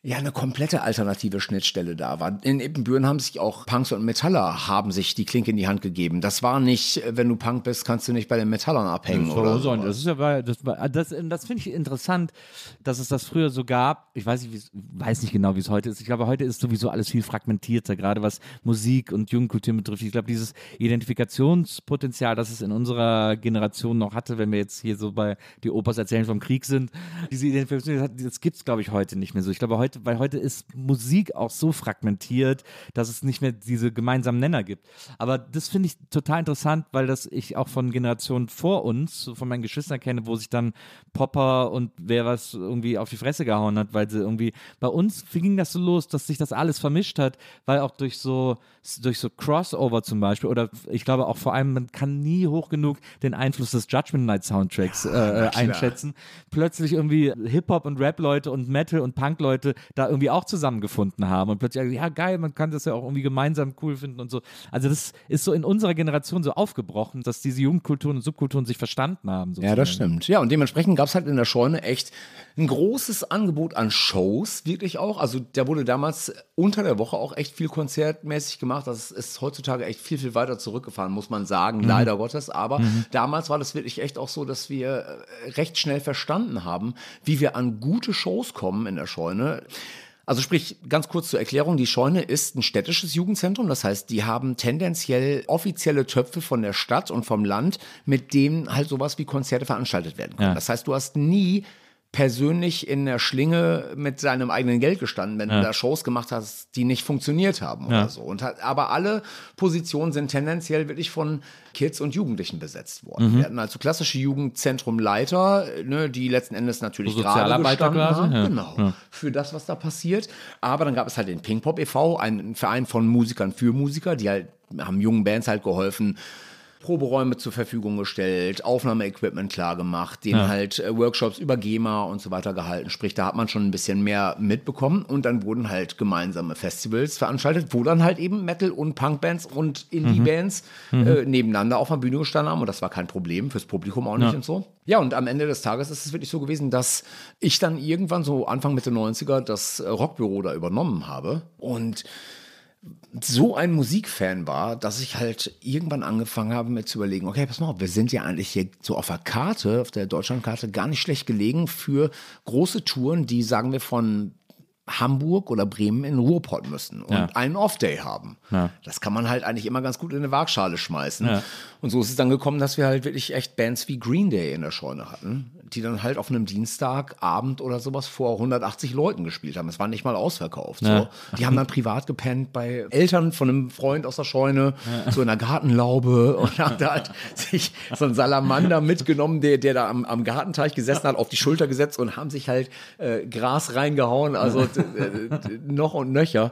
ja, eine komplette alternative Schnittstelle da war. In Ippenbüren haben sich auch Punks und Metaller haben sich die Klinke in die Hand gegeben. Das war nicht, äh, wenn du Punk bist, kannst du nicht bei den Metallern abhängen Das, oder so, das ist ja, das, war- das, das finde ich interessant, dass es das früher so gab. Ich weiß nicht, weiß nicht genau, wie es heute ist. Ich glaube, heute ist sowieso alles viel fragmentierter, gerade was Musik und Jugendkultur betrifft. Ich glaube, dieses Identifikationspotenzial, das es in unserer Generation noch hatte, wenn wir jetzt hier so bei die Opas erzählen vom Krieg sind, diese Identifikation, das gibt es, glaube ich, heute nicht mehr so. Ich glaube, heute, weil heute ist Musik auch so fragmentiert, dass es nicht mehr diese gemeinsamen Nenner gibt. Aber das finde ich total interessant, weil das ich auch von Generationen vor uns, von meinen Geschwistern kenne, wo sich dann Popper und wer was irgendwie auf die Fresse gehauen hat, weil sie irgendwie, bei uns ging das so los, dass sich das alles vermischt hat, weil auch durch so, durch so Crossover zum Beispiel oder ich glaube auch vor allem, man kann nie hoch genug den Einfluss des Judgment Night Soundtracks äh, äh, einschätzen. Plötzlich irgendwie Hip-Hop und Rap-Leute und Metal und Punk-Leute da irgendwie auch zusammengefunden haben und plötzlich, ja geil, man kann das ja auch irgendwie gemeinsam cool finden und so. Also das ist so in unserer Generation so aufgebrochen, dass diese Jugendkulturen und Subkulturen sich verstanden haben. Ja, das sozusagen. stimmt. Ja, und dementsprechend gab es halt in der Scheune echt ein großes Angebot an Shows, wirklich auch. Also da wurde damals unter der Woche auch echt viel konzertmäßig gemacht. Das ist heutzutage echt viel, viel weiter zurückgefahren, muss man sagen, leider Gottes. Aber damals war das wirklich echt auch so, dass wir äh, recht schnell verstanden haben, wie wir an gute Shows kommen in der Scheune. Also sprich, ganz kurz zur Erklärung, die Scheune ist ein städtisches Jugendzentrum, das heißt, die haben tendenziell offizielle Töpfe von der Stadt und vom Land, mit denen halt sowas wie Konzerte veranstaltet werden können. Ja. Das heißt, du hast nie persönlich in der Schlinge mit seinem eigenen Geld gestanden, wenn du da Shows gemacht hast, die nicht funktioniert haben oder Ja. so. Und hat, aber alle Positionen sind tendenziell wirklich von Kids und Jugendlichen besetzt worden. Wir hatten also klassische Jugendzentrumleiter, ne, die letzten Endes natürlich So gerade gestanden haben, Ja. genau, für das, was da passiert. Aber dann gab es halt den Pink Pop e.V., einen Verein von Musikern für Musiker, die halt haben jungen Bands halt geholfen, Proberäume zur Verfügung gestellt, Aufnahmeequipment klar gemacht, denen halt äh, Workshops über GEMA und so weiter gehalten. Sprich, da hat man schon ein bisschen mehr mitbekommen. Und dann wurden halt gemeinsame Festivals veranstaltet, wo dann halt eben Metal- und Punkbands und Indie-Bands äh, nebeneinander auf der Bühne gestanden haben. Und das war kein Problem, fürs Publikum auch nicht und so. Ja, und am Ende des Tages ist es wirklich so gewesen, dass ich dann irgendwann so Anfang Mitte 90er das äh, Rockbüro da übernommen habe. Und so ein Musikfan war, dass ich halt irgendwann angefangen habe, mir zu überlegen, okay, pass mal auf, wir sind ja eigentlich hier so auf der Karte, auf der Deutschlandkarte, gar nicht schlecht gelegen für große Touren, die, sagen wir, von Hamburg oder Bremen in Ruhrpott müssen und Ja. einen Off-Day haben. Ja. Das kann man halt eigentlich immer ganz gut in eine Waagschale schmeißen. Ja. Und so ist es dann gekommen, dass wir halt wirklich echt Bands wie Green Day in der Scheune hatten, die dann halt auf einem Dienstagabend oder sowas vor 180 Leuten gespielt haben. Es war nicht mal ausverkauft. So. Die haben dann privat gepennt bei Eltern von einem Freund aus der Scheune, so in der Gartenlaube und haben da halt sich so einen Salamander mitgenommen, der, der da am, am Gartenteich gesessen hat, auf die Schulter gesetzt und haben sich halt äh, Gras reingehauen, also äh, äh, noch und nöcher.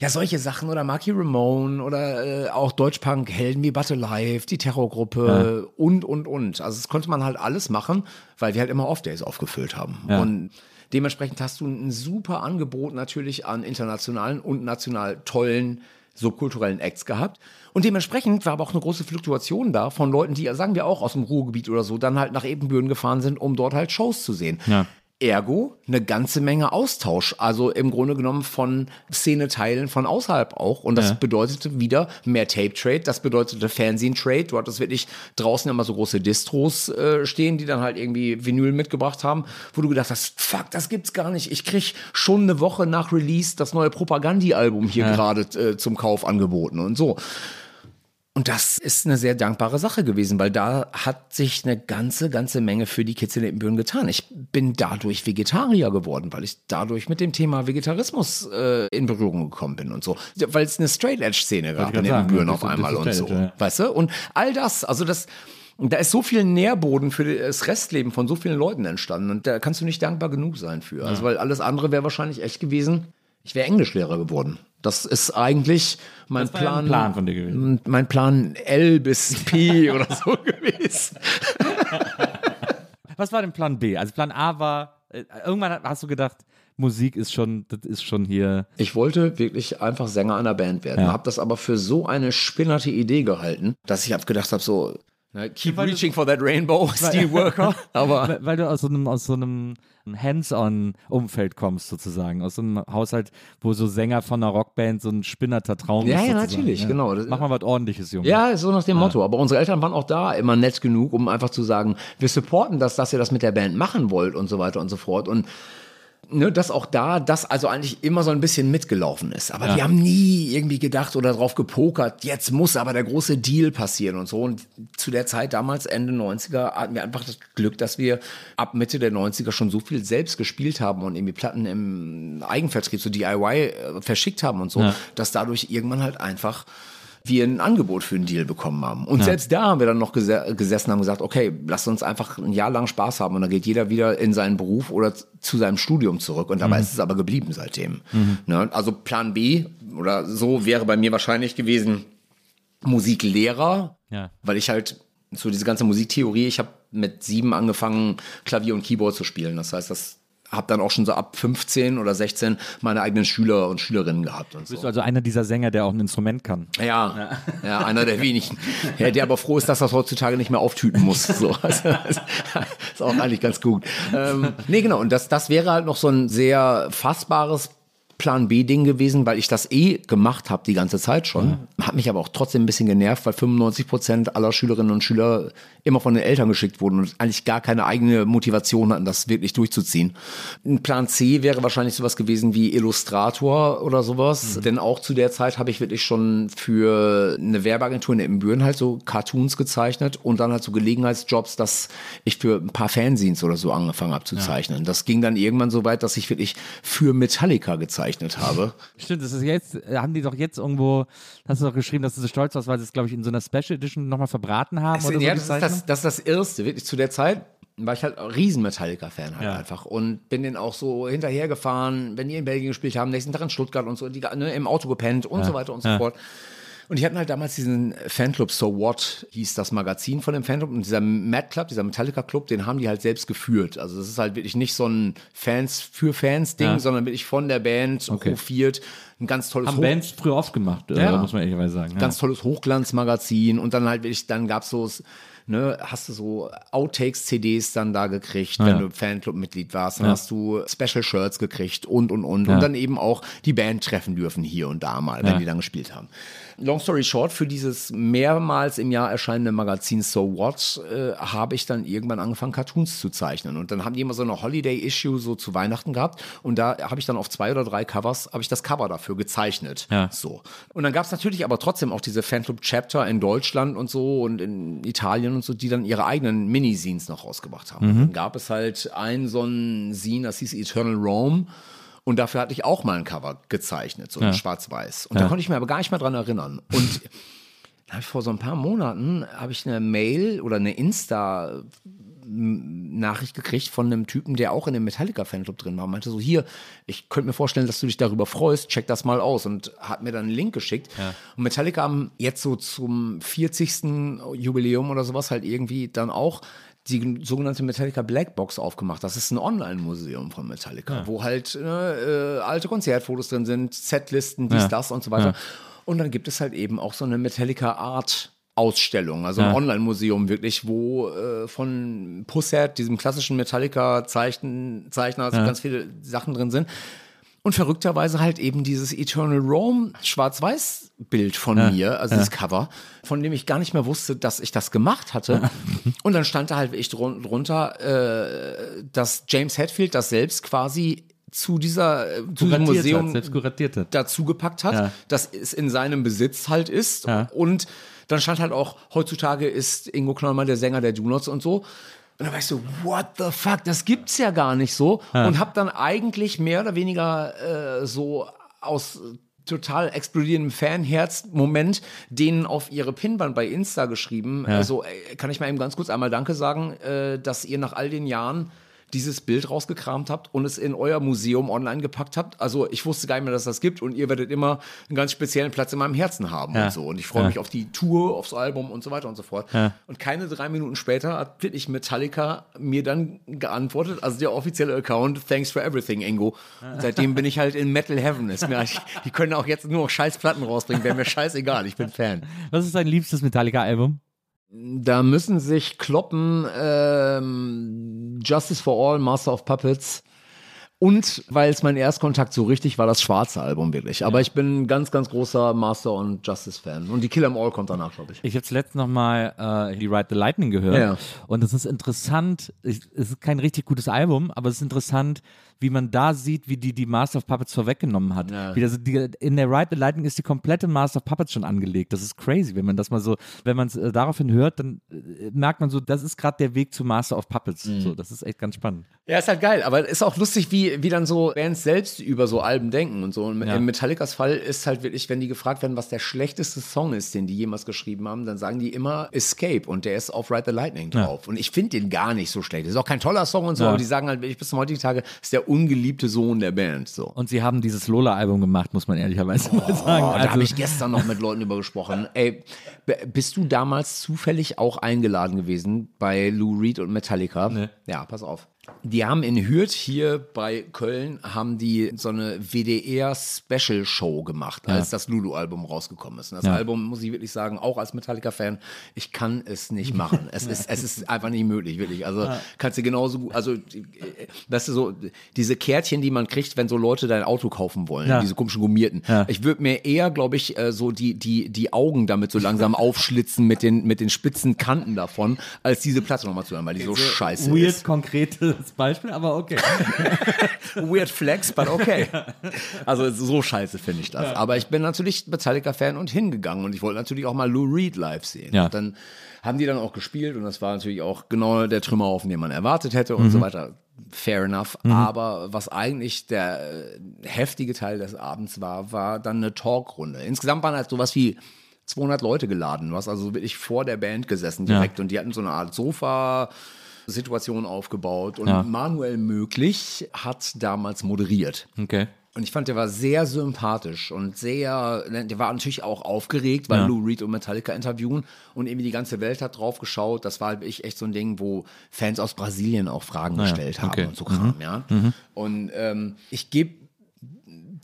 Ja, solche Sachen oder Marky Ramone oder äh, auch Deutschpunk, Helden wie Battle Life, die Terrorgruppe und, und, und. Also das konnte man halt alles machen, weil wir halt immer Off-Days aufgefüllt haben. Ja. Und dementsprechend hast du ein super Angebot natürlich an internationalen und national tollen subkulturellen Acts gehabt. Und dementsprechend war aber auch eine große Fluktuation da von Leuten, die, sagen wir auch aus dem Ruhrgebiet oder so, dann halt nach Ebenbüren gefahren sind, um dort halt Shows zu sehen. Ja. Ergo eine ganze Menge Austausch, also im Grunde genommen von Szeneteilen von außerhalb auch. Und das Ja. bedeutete wieder mehr Tape-Trade, das bedeutete Fernsehen-Trade. Du hattest wirklich draußen immer so große Distros äh, stehen, die dann halt irgendwie Vinyl mitgebracht haben, wo du gedacht hast, fuck, das gibt's gar nicht. Ich krieg schon eine Woche nach Release das neue Propagandi-Album hier gerade äh, zum Kauf angeboten und so. Und das ist eine sehr dankbare Sache gewesen, weil da hat sich eine ganze, ganze Menge für die Kids in Ebenbüren getan. Ich bin dadurch Vegetarier geworden, weil ich dadurch mit dem Thema Vegetarismus äh, in Berührung gekommen bin und so. Weil es eine Straight-Edge-Szene gab in das auf einmal und so. Ja. Weißt du? Und all das, also das, da ist so viel Nährboden für das Restleben von so vielen Leuten entstanden und da kannst du nicht dankbar genug sein für. Also, weil alles andere wäre wahrscheinlich echt gewesen, ich wäre Englischlehrer geworden. Das ist eigentlich mein war ja Plan. Plan von dir gewesen. Mein Plan L bis P oder so gewesen. Was war denn Plan B? Also Plan A war, äh, irgendwann hast du gedacht, Musik ist schon, das ist schon hier. Ich wollte wirklich einfach Sänger einer Band werden, Ja. habe das aber für so eine spinnerte Idee gehalten, dass ich hab gedacht habe, so, ne, keep Weil du- reaching for that rainbow, Steelworker. aber Weil, weil du aus so einem, aus so einem Hands-on-Umfeld kommst, sozusagen. Aus so einem Haushalt, wo so Sänger von einer Rockband so ein spinnerter Traum Ja, ist. ja, natürlich, genau. Das- Mach mal was ordentliches, Junge. Ja, so nach dem Motto. Aber unsere Eltern waren auch da immer nett genug, um einfach zu sagen, wir supporten das, dass ihr das mit der Band machen wollt und so weiter und so fort. Und ne, dass auch da das also eigentlich immer so ein bisschen mitgelaufen ist. Aber wir haben nie irgendwie gedacht oder drauf gepokert, jetzt muss aber der große Deal passieren und so. Und zu der Zeit damals, Ende 90er, hatten wir einfach das Glück, dass wir ab Mitte der 90er schon so viel selbst gespielt haben und irgendwie Platten im Eigenvertrieb, so DIY, äh, verschickt haben und so, dass dadurch irgendwann halt einfach wir ein Angebot für einen Deal bekommen haben. Und selbst da haben wir dann noch gese gesessen und haben gesagt, okay, lasst uns einfach ein Jahr lang Spaß haben und dann geht jeder wieder in seinen Beruf oder zu seinem Studium zurück. Und dabei ist es aber geblieben seitdem. Ne? Also Plan B oder so wäre bei mir wahrscheinlich gewesen Musiklehrer, Ja. weil ich halt so diese ganze Musiktheorie, ich habe mit sieben angefangen, Klavier und Keyboard zu spielen. Das heißt, das habe dann auch schon so ab 15 oder 16 meine eigenen Schüler und Schülerinnen gehabt und so. Bist du also einer dieser Sänger, der auch ein Instrument kann? Ja, ja, einer der wenigen. Ja, der aber froh ist, dass er es heutzutage nicht mehr auftüten muss. So, also, das ist auch eigentlich ganz gut. Ähm, nee, genau. Und das, das wäre halt noch so ein sehr fassbares Plan B-Ding gewesen, weil ich das eh gemacht habe die ganze Zeit schon. Hat mich aber auch trotzdem ein bisschen genervt, weil 95 Prozent aller Schülerinnen und Schüler immer von den Eltern geschickt wurden und eigentlich gar keine eigene Motivation hatten, das wirklich durchzuziehen. Ein Plan C wäre wahrscheinlich sowas gewesen wie Illustrator oder sowas, denn auch zu der Zeit habe ich wirklich schon für eine Werbeagentur in Ebenbüren halt so Cartoons gezeichnet und dann halt so Gelegenheitsjobs, dass ich für ein paar Fanzines oder so angefangen habe zu zeichnen. Das ging dann irgendwann so weit, dass ich wirklich für Metallica gezeichnet habe. Stimmt, das ist jetzt, äh, haben die doch jetzt irgendwo, hast du doch geschrieben, dass du so stolz warst, weil sie es, glaube ich, in so einer Special Edition nochmal verbraten haben oder so. ja, die das ist das, das ist das Erste. Wirklich zu der Zeit war ich halt riesen Metallica-Fan halt Ja. einfach und bin den auch so hinterhergefahren, wenn die in Belgien gespielt haben, nächsten Tag in Stuttgart und so, die, ne, im Auto gepennt und so weiter und so Ja. fort. Und die hatten halt damals diesen Fanclub So What, hieß das Magazin von dem Fanclub. Und dieser Mad Club, dieser Metallica Club, den haben die halt selbst geführt. Also das ist halt wirklich nicht so ein Fans für Fans-Ding, Ja. sondern wirklich von der Band Okay. hofiert. Ein ganz tolles Haben Hoch- Bands früher oft gemacht, äh, Ja. muss man ehrlicherweise sagen. Ja. ganz tolles Hochglanzmagazin und dann halt wirklich, dann gab's so, ne, hast du so Outtakes-CDs dann da gekriegt, wenn du Fanclub-Mitglied warst, dann hast du Special-Shirts gekriegt und, und, und. Und dann eben auch die Band treffen dürfen hier und da mal, wenn Ja. die dann gespielt haben. Long story short, für dieses mehrmals im Jahr erscheinende Magazin So What äh, habe ich dann irgendwann angefangen, Cartoons zu zeichnen. Und dann haben die immer so eine Holiday-Issue so zu Weihnachten gehabt. Und da habe ich dann auf zwei oder drei Covers, habe ich das Cover dafür gezeichnet. Ja. So. Und dann gab es natürlich aber trotzdem auch diese Fanclub-Chapter in Deutschland und so und in Italien und so, die dann ihre eigenen Mini-Scenes noch rausgebracht haben. Dann gab es halt ein so ein Scene, das hieß Eternal Rome. Und dafür hatte ich auch mal ein Cover gezeichnet, so in schwarz-weiß. Und da konnte ich mir aber gar nicht mehr dran erinnern. Und dann habe ich vor so ein paar Monaten habe ich eine Mail oder eine Insta Nachricht gekriegt von einem Typen, der auch in dem Metallica-Fanclub drin war. Meinte so, hier, ich könnte mir vorstellen, dass du dich darüber freust, check das mal aus. Und hat mir dann einen Link geschickt. Und Metallica haben jetzt so zum 40. Jubiläum oder sowas halt irgendwie dann auch die sogenannte Metallica Blackbox aufgemacht. Das ist ein Online-Museum von Metallica, wo halt äh, äh, alte Konzertfotos drin sind, Setlisten, dies, Ja. das und so weiter. Und dann gibt es halt eben auch so eine Metallica Art Ausstellung, also ein Online-Museum wirklich, wo äh, von Pusset, diesem klassischen Metallica-Zeichner, also ganz viele Sachen drin sind. Und verrückterweise halt eben dieses Eternal Rome Schwarz-Weiß-Bild von mir, also das Cover, von dem ich gar nicht mehr wusste, dass ich das gemacht hatte. Und dann stand da halt drun- drunter, äh, dass James Hetfield das selbst quasi zu dieser äh, zu diesem Museum hat, selbst kuratiert hat. dazugepackt hat, Ja. dass es in seinem Besitz halt ist Ja. und dann stand halt auch, heutzutage ist Ingo Knollmann der Sänger der Do-Nots und so. Und dann war ich so, what the fuck, das gibt's ja gar nicht so. Und hab dann eigentlich mehr oder weniger äh, so aus total explodierendem Fanherz-Moment denen auf ihre Pinwand bei Insta geschrieben. Also äh, kann ich mal eben ganz kurz einmal Danke sagen, äh, dass ihr nach all den Jahren dieses Bild rausgekramt habt und es in euer Museum online gepackt habt. Also ich wusste gar nicht mehr, dass das gibt und ihr werdet immer einen ganz speziellen Platz in meinem Herzen haben Ja. und so. Und ich freue Ja. mich auf die Tour, aufs Album und so weiter und so fort. Ja. Und keine drei Minuten später hat wirklich Metallica mir dann geantwortet, also der offizielle Account, thanks for everything, Ingo. Und seitdem bin ich halt in Metal Heaven. Ist mir, ich, die können auch jetzt nur noch scheiß Platten rausbringen, wäre mir scheißegal, ich bin Fan. Was ist dein liebstes Metallica-Album? Da müssen sich kloppen ähm, Justice for All, Master of Puppets. Und weil es mein Erstkontakt so richtig war, das schwarze Album wirklich. Aber ich bin ein ganz, ganz großer Master und Justice-Fan. Und die Kill 'em All kommt danach, glaube ich. Ich habe zuletzt nochmal äh, die Ride the Lightning gehört. Ja. Und es ist interessant, ich, es ist kein richtig gutes Album, aber es ist interessant, wie man da sieht, wie die die Master of Puppets vorweggenommen hat. Wie das, die, in der Ride the Lightning ist die komplette Master of Puppets schon angelegt. Das ist crazy, wenn man das mal so, wenn man es äh, daraufhin hört, dann äh, merkt man so, das ist gerade der Weg zu Master of Puppets. Mhm. So, das ist echt ganz spannend. Ja, ist halt geil, aber ist auch lustig, wie, wie dann so Bands selbst über so Alben denken und so. Und Ja. in Metallicas Fall ist halt wirklich, wenn die gefragt werden, was der schlechteste Song ist, den die jemals geschrieben haben, dann sagen die immer Escape und der ist auf Ride the Lightning drauf. Und ich finde den gar nicht so schlecht. Ist auch kein toller Song und so, Ja. aber die sagen halt wirklich bis zum heutigen Tage, ist der ungeliebte Sohn der Band. So. Und sie haben dieses Lola-Album gemacht, muss man ehrlicherweise mal sagen. Oh, da Also- habe ich gestern noch mit Leuten über gesprochen. Ey, bist du damals zufällig auch eingeladen gewesen bei Lou Reed und Metallica? Nee. Ja, pass auf. Die haben in Hürth hier bei Köln haben die so eine WDR Special Show gemacht, als das Lulu-Album rausgekommen ist. Und das Ja. Album, muss ich wirklich sagen, auch als Metallica-Fan, ich kann es nicht machen. Es ist, es ist einfach nicht möglich, wirklich. Also kannst du genauso gut, also, äh, weißt du, so, diese Kärtchen, die man kriegt, wenn so Leute dein Auto kaufen wollen, Ja. diese komischen gummierten. Ja. Ich würde mir eher, glaube ich, äh, so die, die, die Augen damit so langsam aufschlitzen mit den, mit den spitzen Kanten davon, als diese Platte nochmal zu hören, weil die so scheiße Weird ist. Konkretes Beispiel, aber okay. Weird Flex, but okay. Also so scheiße finde ich das. Aber ich bin natürlich Metallica-Fan und hingegangen und ich wollte natürlich auch mal Lou Reed live sehen. Ja. Und dann haben die dann auch gespielt und das war natürlich auch genau der Trümmerhaufen, den man erwartet hätte und so weiter. Fair enough. Aber was eigentlich der äh, heftige Teil des Abends war, war dann eine Talkrunde. Insgesamt waren halt sowas wie 200 Leute geladen. Du hast also wirklich vor der Band gesessen direkt und die hatten so eine Art Sofa. Situation aufgebaut und Ja. Manuel Möglich hat damals moderiert. Okay. Und ich fand, der war sehr sympathisch und sehr, der war natürlich auch aufgeregt, weil Ja. Lou Reed und Metallica interviewen und irgendwie die ganze Welt hat drauf geschaut. Das war halt echt, so ein Ding, wo Fans aus Brasilien auch Fragen gestellt haben okay. Mhm. und so Kram, ja. Und ähm, ich gebe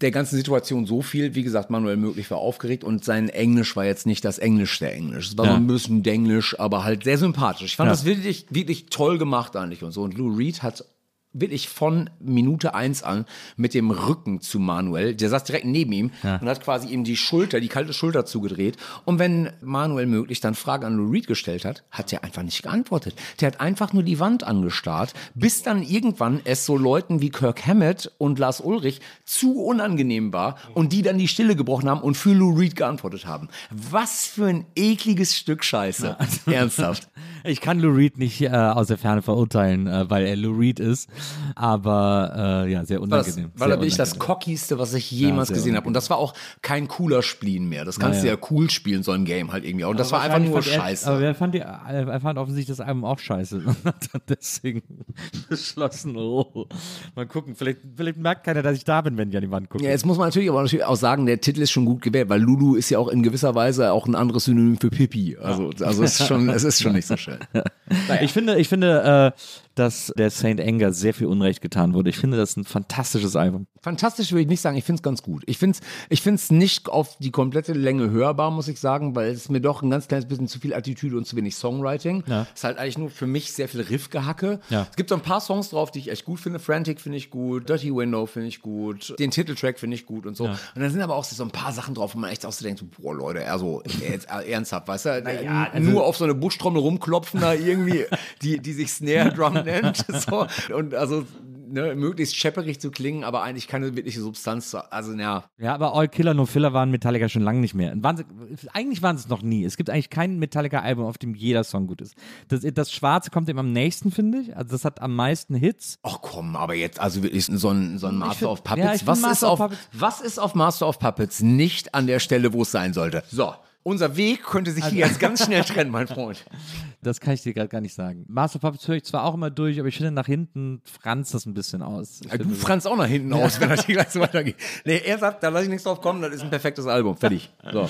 der ganzen Situation so viel, wie gesagt, Manuel Möglich war aufgeregt und sein Englisch war jetzt nicht das Englisch der Englisch. Es war Ja. so ein bisschen Denglisch, aber halt sehr sympathisch. Ich fand Ja. das wirklich, wirklich toll gemacht eigentlich und so. Und Lou Reed hat wirklich von Minute eins an mit dem Rücken zu Manuel, der saß direkt neben ihm und hat quasi ihm die Schulter, die kalte Schulter zugedreht. Und wenn Manuel möglich dann Fragen an Lou Reed gestellt hat, hat er einfach nicht geantwortet. Der hat einfach nur die Wand angestarrt, bis dann irgendwann es so Leuten wie Kirk Hammett und Lars Ulrich zu unangenehm war und die dann die Stille gebrochen haben und für Lou Reed geantwortet haben. Was für ein ekliges Stück Scheiße. Ernsthaft. Ich kann Lou Reed nicht äh, aus der Ferne verurteilen, äh, weil er Lou Reed ist, aber äh, ja, sehr das, unangenehm. war sehr da wirklich das unangenehm. cockigste, was ich jemals sehr gesehen habe. Und das war auch kein cooler Spielen mehr. Das kannst Ja, du ja. ja cool spielen, so ein Game halt irgendwie. Und das war einfach nur fand er- scheiße. Aber er fand, die, er fand offensichtlich das Album auch scheiße und hat dann deswegen beschlossen, oh, mal gucken, vielleicht, vielleicht merkt keiner, dass ich da bin, wenn ich an die Wand gucke. Ja, jetzt muss man natürlich aber natürlich auch sagen, der Titel ist schon gut gewählt, weil Lulu ist ja auch in gewisser Weise auch ein anderes Synonym für Pippi. Also, also es ist schon, es ist schon nicht so schön. Ich finde, ich finde, äh, dass der Saint Anger sehr viel Unrecht getan wurde. Ich finde, das ist ein fantastisches Album. Fantastisch würde ich nicht sagen, ich finde es ganz gut. Ich finde es ich find's nicht auf die komplette Länge hörbar, muss ich sagen, weil es mir doch ein ganz kleines bisschen zu viel Attitüde und zu wenig Songwriting. Ja. Es ist halt eigentlich nur für mich sehr viel Riffgehacke. Ja. Es gibt so ein paar Songs drauf, die ich echt gut finde. Frantic finde ich gut, Dirty Window finde ich gut, den Titeltrack finde ich gut und so. Und dann sind aber auch so ein paar Sachen drauf, wo man echt auch so denkt, so, boah Leute, also jetzt ernsthaft, weißt du, also nur auf so eine Buschtrommel rumklopfen da irgendwie, die, die sich Snare Drum nennt. So. Und also ne, möglichst schepperig zu klingen, aber eigentlich keine wirkliche Substanz. zu- Also, ja. Ja, aber All Killer No Filler waren Metallica schon lange nicht mehr. Waren sie, eigentlich waren es noch nie. Es gibt eigentlich kein Metallica-Album, auf dem jeder Song gut ist. Das, das Schwarze kommt ihm am nächsten, finde ich. Also das hat am meisten Hits. Ach komm, aber jetzt, also wirklich so ein, so ein Master find- of Puppets. ja, was, Master ist auf, Puppets- was ist auf Master of Puppets nicht an der Stelle, wo es sein sollte? So, unser Weg könnte sich Also hier jetzt ganz schnell trennen, mein Freund. Das kann ich dir gerade gar nicht sagen. Master Puppets höre ich zwar auch immer durch, aber ich finde nach hinten franzt das ein bisschen aus. Ja, du franzt auch nach hinten aus, wenn das hier gleich so weitergeht. Nee, er sagt, da lasse ich nichts drauf kommen, das ist ein perfektes Album. Fertig. So.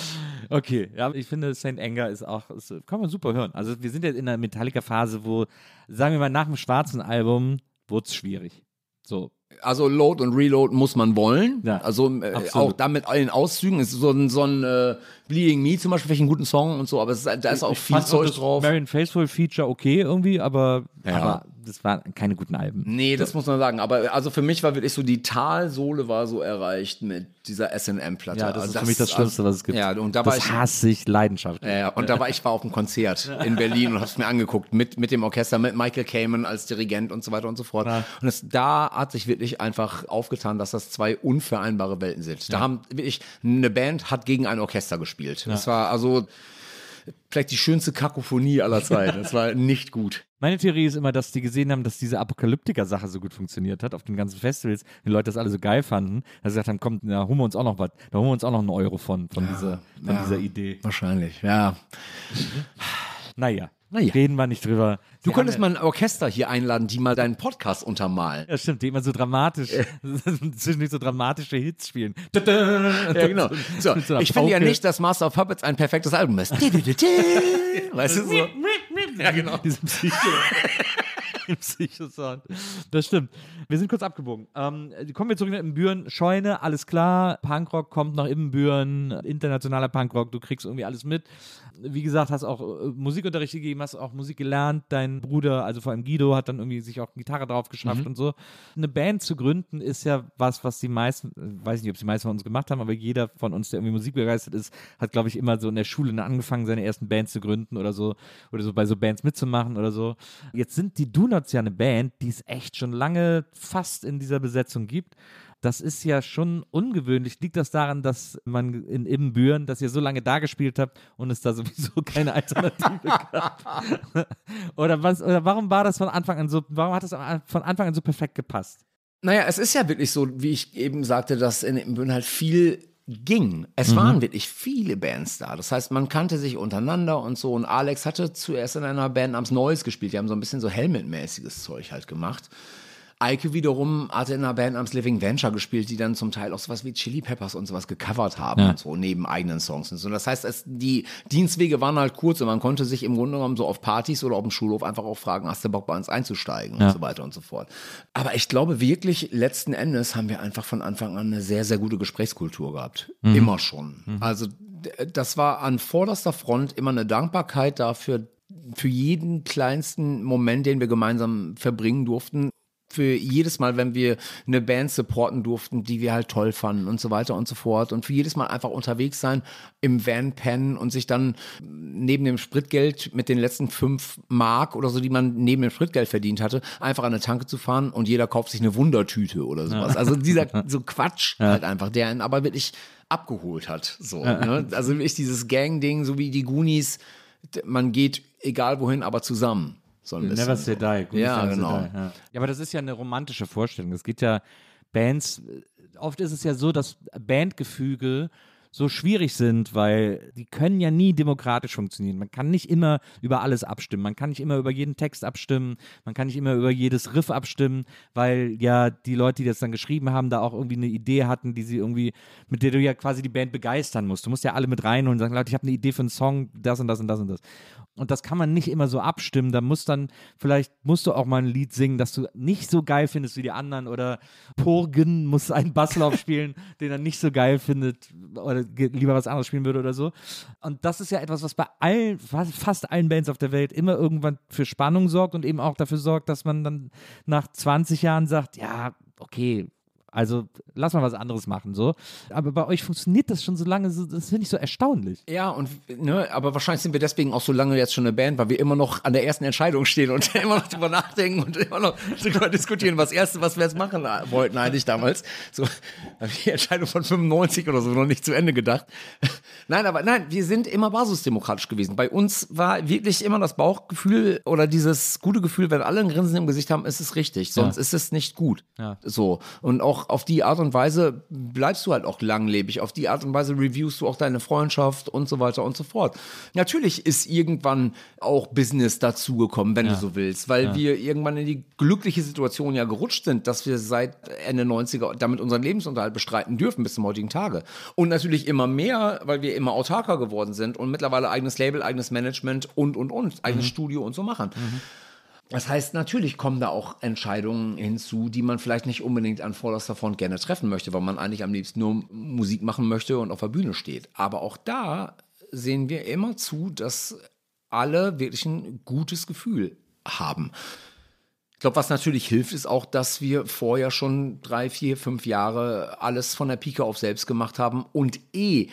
Okay, ja, ich finde, Saint Anger ist auch, ist, kann man super hören. Also wir sind jetzt in einer Metallica-Phase, wo, sagen wir mal, nach dem schwarzen Album wurde es schwierig. So. Also Load und Reload muss man wollen. Ja, also äh, auch damit allen Auszügen. Es ist so ein, so ein äh, Bleeding Me zum Beispiel, einen guten Song und so, aber es ist, da ist auch ich viel Zeug das drauf. Marion Faithful Feature okay irgendwie, aber, Ja. aber das waren keine guten Alben. Nee, das muss man sagen. Aber also für mich war wirklich so, die Talsohle war so erreicht mit dieser SNM-Platte. Ja, das also ist für mich das Schlimmste, was es gibt. Ja, und da war das ich. hasse ich leidenschaftlich. Ja, und da war ich war auf einem Konzert in Berlin und hab's mir angeguckt mit, mit dem Orchester, mit Michael Kamen als Dirigent und so weiter und so fort. Und es, da hat sich wirklich einfach aufgetan, dass das zwei unvereinbare Welten sind. Da haben wirklich, eine Band hat gegen ein Orchester gespielt. Das war also vielleicht die schönste Kakophonie aller Zeiten. Das war nicht gut. Meine Theorie ist immer, dass die gesehen haben, dass diese Apokalyptiker-Sache so gut funktioniert hat auf den ganzen Festivals, die Leute das alle so geil fanden, dass sie gesagt haben, komm, da holen wir uns auch noch was, da holen wir uns auch noch einen Euro von, von, dieser, von dieser Idee. Wahrscheinlich, ja. Naja, Naja. reden wir nicht drüber. Du Sie könntest haben mal ein Orchester hier einladen, die mal deinen Podcast untermalen. Ja, stimmt, die immer so dramatisch, zwischendurch so dramatische Hits spielen. Ja, genau. So, so ich finde ja nicht, dass Master of Puppets ein perfektes Album ist. weißt du so? Ja, genau. Diesen Psycho. Psycho-Sound. Das stimmt. Wir sind kurz abgebogen. Ähm, kommen wir zurück nach Ibbenbüren. Scheune, alles klar. Punkrock kommt nach Ibbenbüren. Internationaler Punkrock. Du kriegst irgendwie alles mit. Wie gesagt, hast auch äh, Musikunterricht gegeben, hast auch Musik gelernt. Dein Bruder, also vor allem Guido, hat dann irgendwie sich auch Gitarre drauf geschafft und so. Eine Band zu gründen ist ja was, was die meisten, äh, weiß nicht, ob die meisten von uns gemacht haben, aber jeder von uns, der irgendwie musikbegeistert ist, hat, glaube ich, immer so in der Schule angefangen, seine ersten Bands zu gründen oder so. Oder so bei so Bands mitzumachen oder so. Jetzt sind die Donuts ja eine Band, die es echt schon lange fast in dieser Besetzung gibt. Das ist ja schon ungewöhnlich. Liegt das daran, dass man in Ibbenbüren, dass ihr so lange da gespielt habt und es da sowieso keine Alternative gab? oder was, oder warum war das von Anfang an so, warum hat das von Anfang an so perfekt gepasst? Naja, es ist ja wirklich so, wie ich eben sagte, dass in Ibbenbüren halt viel ging. Es waren wirklich viele Bands da. Das heißt, man kannte sich untereinander und so. Und Alex hatte zuerst in einer Band namens Neues gespielt. Die haben so ein bisschen so Helmet-mäßiges Zeug halt gemacht. Eike wiederum hatte in einer Band namens Living Venture gespielt, die dann zum Teil auch sowas wie Chili Peppers und sowas gecovert haben und so, neben eigenen Songs und so. Das heißt, es, die Dienstwege waren halt kurz und man konnte sich im Grunde genommen so auf Partys oder auf dem Schulhof einfach auch fragen, hast du Bock bei uns einzusteigen und so weiter und so fort. Aber ich glaube wirklich, letzten Endes haben wir einfach von Anfang an eine sehr, sehr gute Gesprächskultur gehabt. Immer schon. Also d- das war an vorderster Front immer eine Dankbarkeit dafür, für jeden kleinsten Moment, den wir gemeinsam verbringen durften, für jedes Mal, wenn wir eine Band supporten durften, die wir halt toll fanden und so weiter und so fort. Und für jedes Mal einfach unterwegs sein, im Van pennen und sich dann neben dem Spritgeld mit den letzten fünf Mark oder so, die man neben dem Spritgeld verdient hatte, einfach an eine Tanke zu fahren und jeder kauft sich eine Wundertüte oder sowas. Also dieser so Quatsch halt einfach, der einen aber wirklich abgeholt hat. So, ne? Also wirklich dieses Gang-Ding, so wie die Goonies, man geht egal wohin, aber zusammen. So ein bisschen Never say die. Gut, Ja, genau. die, Ja. ja, aber das ist ja eine romantische Vorstellung. Es geht ja Bands, oft ist es ja so, dass Bandgefüge so schwierig sind, weil die können ja nie demokratisch funktionieren. Man kann nicht immer über alles abstimmen. Man kann nicht immer über jeden Text abstimmen. Man kann nicht immer über jedes Riff abstimmen, weil ja die Leute, die das dann geschrieben haben, da auch irgendwie eine Idee hatten, die sie irgendwie, mit der du ja quasi die Band begeistern musst. Du musst ja alle mit reinholen und sagen, Leute, ich habe eine Idee für einen Song, das und das und das und das. Und das kann man nicht immer so abstimmen. Da muss dann, vielleicht musst du auch mal ein Lied singen, das du nicht so geil findest wie die anderen. Oder Purgen muss einen Basslauf spielen, den er nicht so geil findet oder lieber was anderes spielen würde oder so. Und das ist ja etwas, was bei allen, fast allen Bands auf der Welt immer irgendwann für Spannung sorgt und eben auch dafür sorgt, dass man dann nach 20 Jahren sagt, ja, okay, Also lass mal was anderes machen, so. Aber bei euch funktioniert das schon so lange, so, das finde ich so erstaunlich. Ja, und ne, aber wahrscheinlich sind wir deswegen auch so lange jetzt schon eine Band, weil wir immer noch an der ersten Entscheidung stehen und immer noch drüber nachdenken und immer noch drüber diskutieren, was erste, was wir jetzt machen wollten eigentlich damals. So die Entscheidung von 95 oder so noch nicht zu Ende gedacht. Nein, aber nein, wir sind immer basisdemokratisch gewesen. Bei uns war wirklich immer das Bauchgefühl oder dieses gute Gefühl, wenn alle ein Grinsen im Gesicht haben, ist es richtig, sonst ja. ist es nicht gut. Ja. So und auch auf die Art und Weise bleibst du halt auch langlebig. Auf die Art und Weise reviewst du auch deine Freundschaft und so weiter und so fort. Natürlich ist irgendwann auch Business dazugekommen, wenn ja. du so willst, weil wir irgendwann in die glückliche Situation ja gerutscht sind, dass wir seit Ende 90er damit unseren Lebensunterhalt bestreiten dürfen bis zum heutigen Tage. Und natürlich immer mehr, weil wir immer autarker geworden sind und mittlerweile eigenes Label, eigenes Management und, und, und, eigenes mhm. Studio und so machen. Mhm. Das heißt, natürlich kommen da auch Entscheidungen hinzu, die man vielleicht nicht unbedingt an vorderster Front gerne treffen möchte, weil man eigentlich am liebsten nur Musik machen möchte und auf der Bühne steht. Aber auch da sehen wir immer zu, dass alle wirklich ein gutes Gefühl haben. Ich glaube, was natürlich hilft, ist auch, dass wir vorher schon drei, vier, fünf Jahre alles von der Pike auf selbst gemacht haben und eh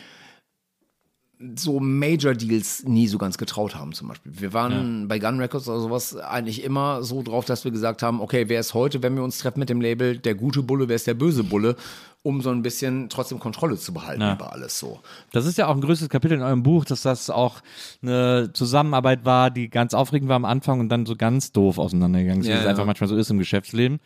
so Major Deals nie so ganz getraut haben zum Beispiel. Wir waren ja. bei Gun Records oder sowas eigentlich immer so drauf, dass wir gesagt haben, okay, wer ist heute, wenn wir uns treffen mit dem Label, der gute Bulle, wer ist der böse Bulle, um so ein bisschen trotzdem Kontrolle zu behalten ja. über alles so. Das ist ja auch ein größtes Kapitel in eurem Buch, dass das auch eine Zusammenarbeit war, die ganz aufregend war am Anfang und dann so ganz doof auseinandergegangen ist, ja, wie es einfach manchmal so ist im Geschäftsleben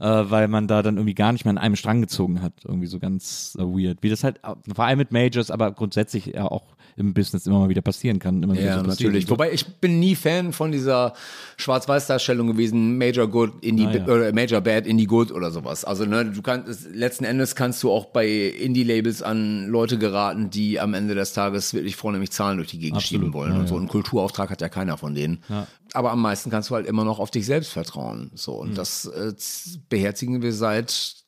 äh, weil man da dann irgendwie gar nicht mehr an einem Strang gezogen hat. Irgendwie so ganz äh, weird. Wie das halt vor allem mit Majors, aber grundsätzlich ja auch im Business immer mal wieder passieren kann. Immer ja, so natürlich. Wobei ich bin nie Fan von dieser Schwarz-Weiß-Darstellung gewesen, Major Good, Indie, ah, ja. oder Major Bad, Indie Good oder sowas. Also ne, du kannst letzten Endes kannst du auch bei Indie-Labels an Leute geraten, die am Ende des Tages wirklich vornehmlich Zahlen durch die Gegend Absolut. schieben wollen. Ja, und so einen Kulturauftrag hat ja keiner von denen. Aber am meisten kannst du halt immer noch auf dich selbst vertrauen. So und mhm. das äh, beherzigen wir seit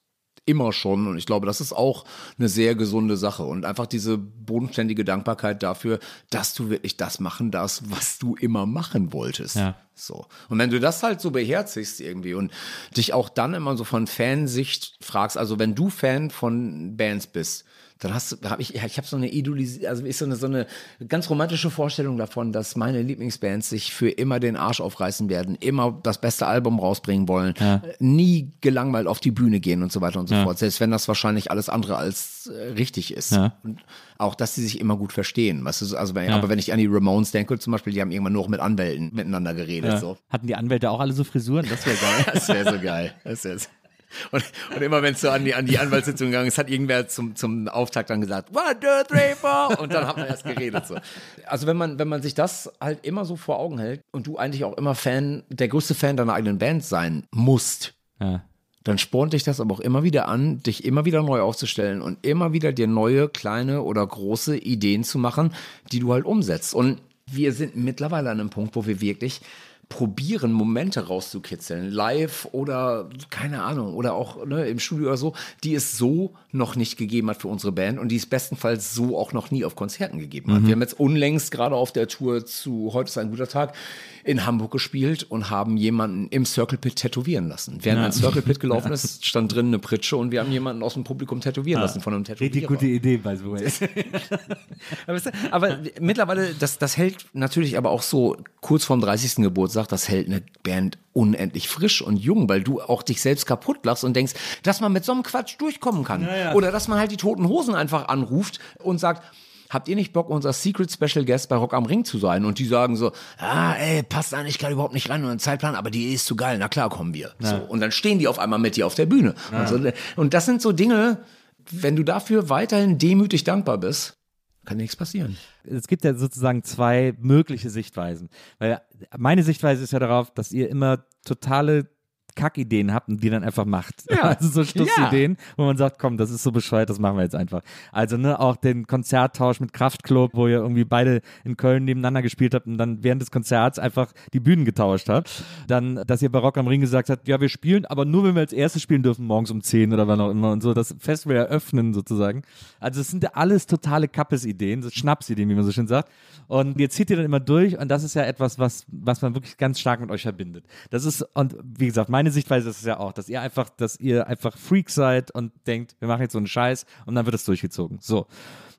immer schon. Und ich glaube, das ist auch eine sehr gesunde Sache. Und einfach diese bodenständige Dankbarkeit dafür, dass du wirklich das machen darfst, was du immer machen wolltest. Ja. So. Und wenn du das halt so beherzigst irgendwie und dich auch dann immer so von Fansicht fragst, also wenn du Fan von Bands bist, dann hast du, habe ich, ich habe so eine Idolis also ist so eine, so eine ganz romantische Vorstellung davon, dass meine Lieblingsbands sich für immer den Arsch aufreißen werden, immer das beste Album rausbringen wollen, ja. nie gelangweilt auf die Bühne gehen und so weiter und so ja. fort, selbst wenn das wahrscheinlich alles andere als äh, richtig ist. Ja. Und auch, dass sie sich immer gut verstehen. Weißt du, also wenn, aber wenn ich an die Ramones denke zum Beispiel, die haben irgendwann nur noch mit Anwälten miteinander geredet. So. Hatten die Anwälte auch alle so Frisuren? Das wäre geil. das wäre so geil. Das wäre und, und immer wenn es so an die, an die Anwaltssitzung gegangen ist, hat irgendwer zum, zum Auftakt dann gesagt, one, two, three, four. Und dann hat man erst geredet. So. Also wenn man, wenn man sich das halt immer so vor Augen hält und du eigentlich auch immer Fan, der größte Fan deiner eigenen Band sein musst, ja. dann spornt dich das aber auch immer wieder an, dich immer wieder neu aufzustellen und immer wieder dir neue, kleine oder große Ideen zu machen, die du halt umsetzt. Und wir sind mittlerweile an einem Punkt, wo wir wirklich probieren, Momente rauszukitzeln, live oder keine Ahnung, oder auch ne, im Studio oder so, die es so noch nicht gegeben hat für unsere Band und die es bestenfalls so auch noch nie auf Konzerten gegeben hat. Mhm. Wir haben jetzt unlängst gerade auf der Tour zu Heute ist ein guter Tag in Hamburg gespielt und haben jemanden im Circle Pit tätowieren lassen. Während ja. ein Circle Pit gelaufen ist, stand drin eine Pritsche und wir haben jemanden aus dem Publikum tätowieren ja. lassen von einem Tätowierer. Richtig gute Idee, by the way. aber, aber, mittlerweile, das, das hält natürlich aber auch so kurz vorm 30. Geburtstag, das hält eine Band unendlich frisch und jung, weil du auch dich selbst kaputt lachst und denkst, dass man mit so einem Quatsch durchkommen kann. Ja, Oder dass man halt die toten Hosen einfach anruft und sagt, habt ihr nicht Bock, unser Secret Special Guest bei Rock am Ring zu sein? Und die sagen so, ah, ey, passt eigentlich gerade überhaupt nicht rein und ein Zeitplan, aber die ist zu geil, na klar, kommen wir. Ja. So, und dann stehen die auf einmal mit dir auf der Bühne. Ja. Und, so, und das sind so Dinge, wenn du dafür weiterhin demütig dankbar bist, kann nichts passieren. Es gibt ja sozusagen zwei mögliche Sichtweisen. Weil meine Sichtweise ist ja darauf, dass ihr immer totale Kackideen habt und die dann einfach macht. Ja. Also so Schlussideen, ja. wo man sagt, komm, das ist so bescheuert, das machen wir jetzt einfach. Also ne, auch den Konzerttausch mit Kraftklub, wo ihr irgendwie beide in Köln nebeneinander gespielt habt und dann während des Konzerts einfach die Bühnen getauscht habt. Dann, dass ihr bei Rock am Ring gesagt habt, ja, wir spielen, aber nur wenn wir als erstes spielen dürfen, morgens um 10 oder wann auch immer und so, das Festival eröffnen sozusagen. Also es sind ja alles totale Kappesideen, so Schnapsideen, wie man so schön sagt. Und ihr zieht ihr dann immer durch und das ist ja etwas, was, was man wirklich ganz stark mit euch verbindet. Das ist, und wie gesagt, mein meine Sichtweise ist es ja auch, dass ihr einfach, dass ihr einfach Freak seid und denkt, wir machen jetzt so einen Scheiß und dann wird es durchgezogen. So.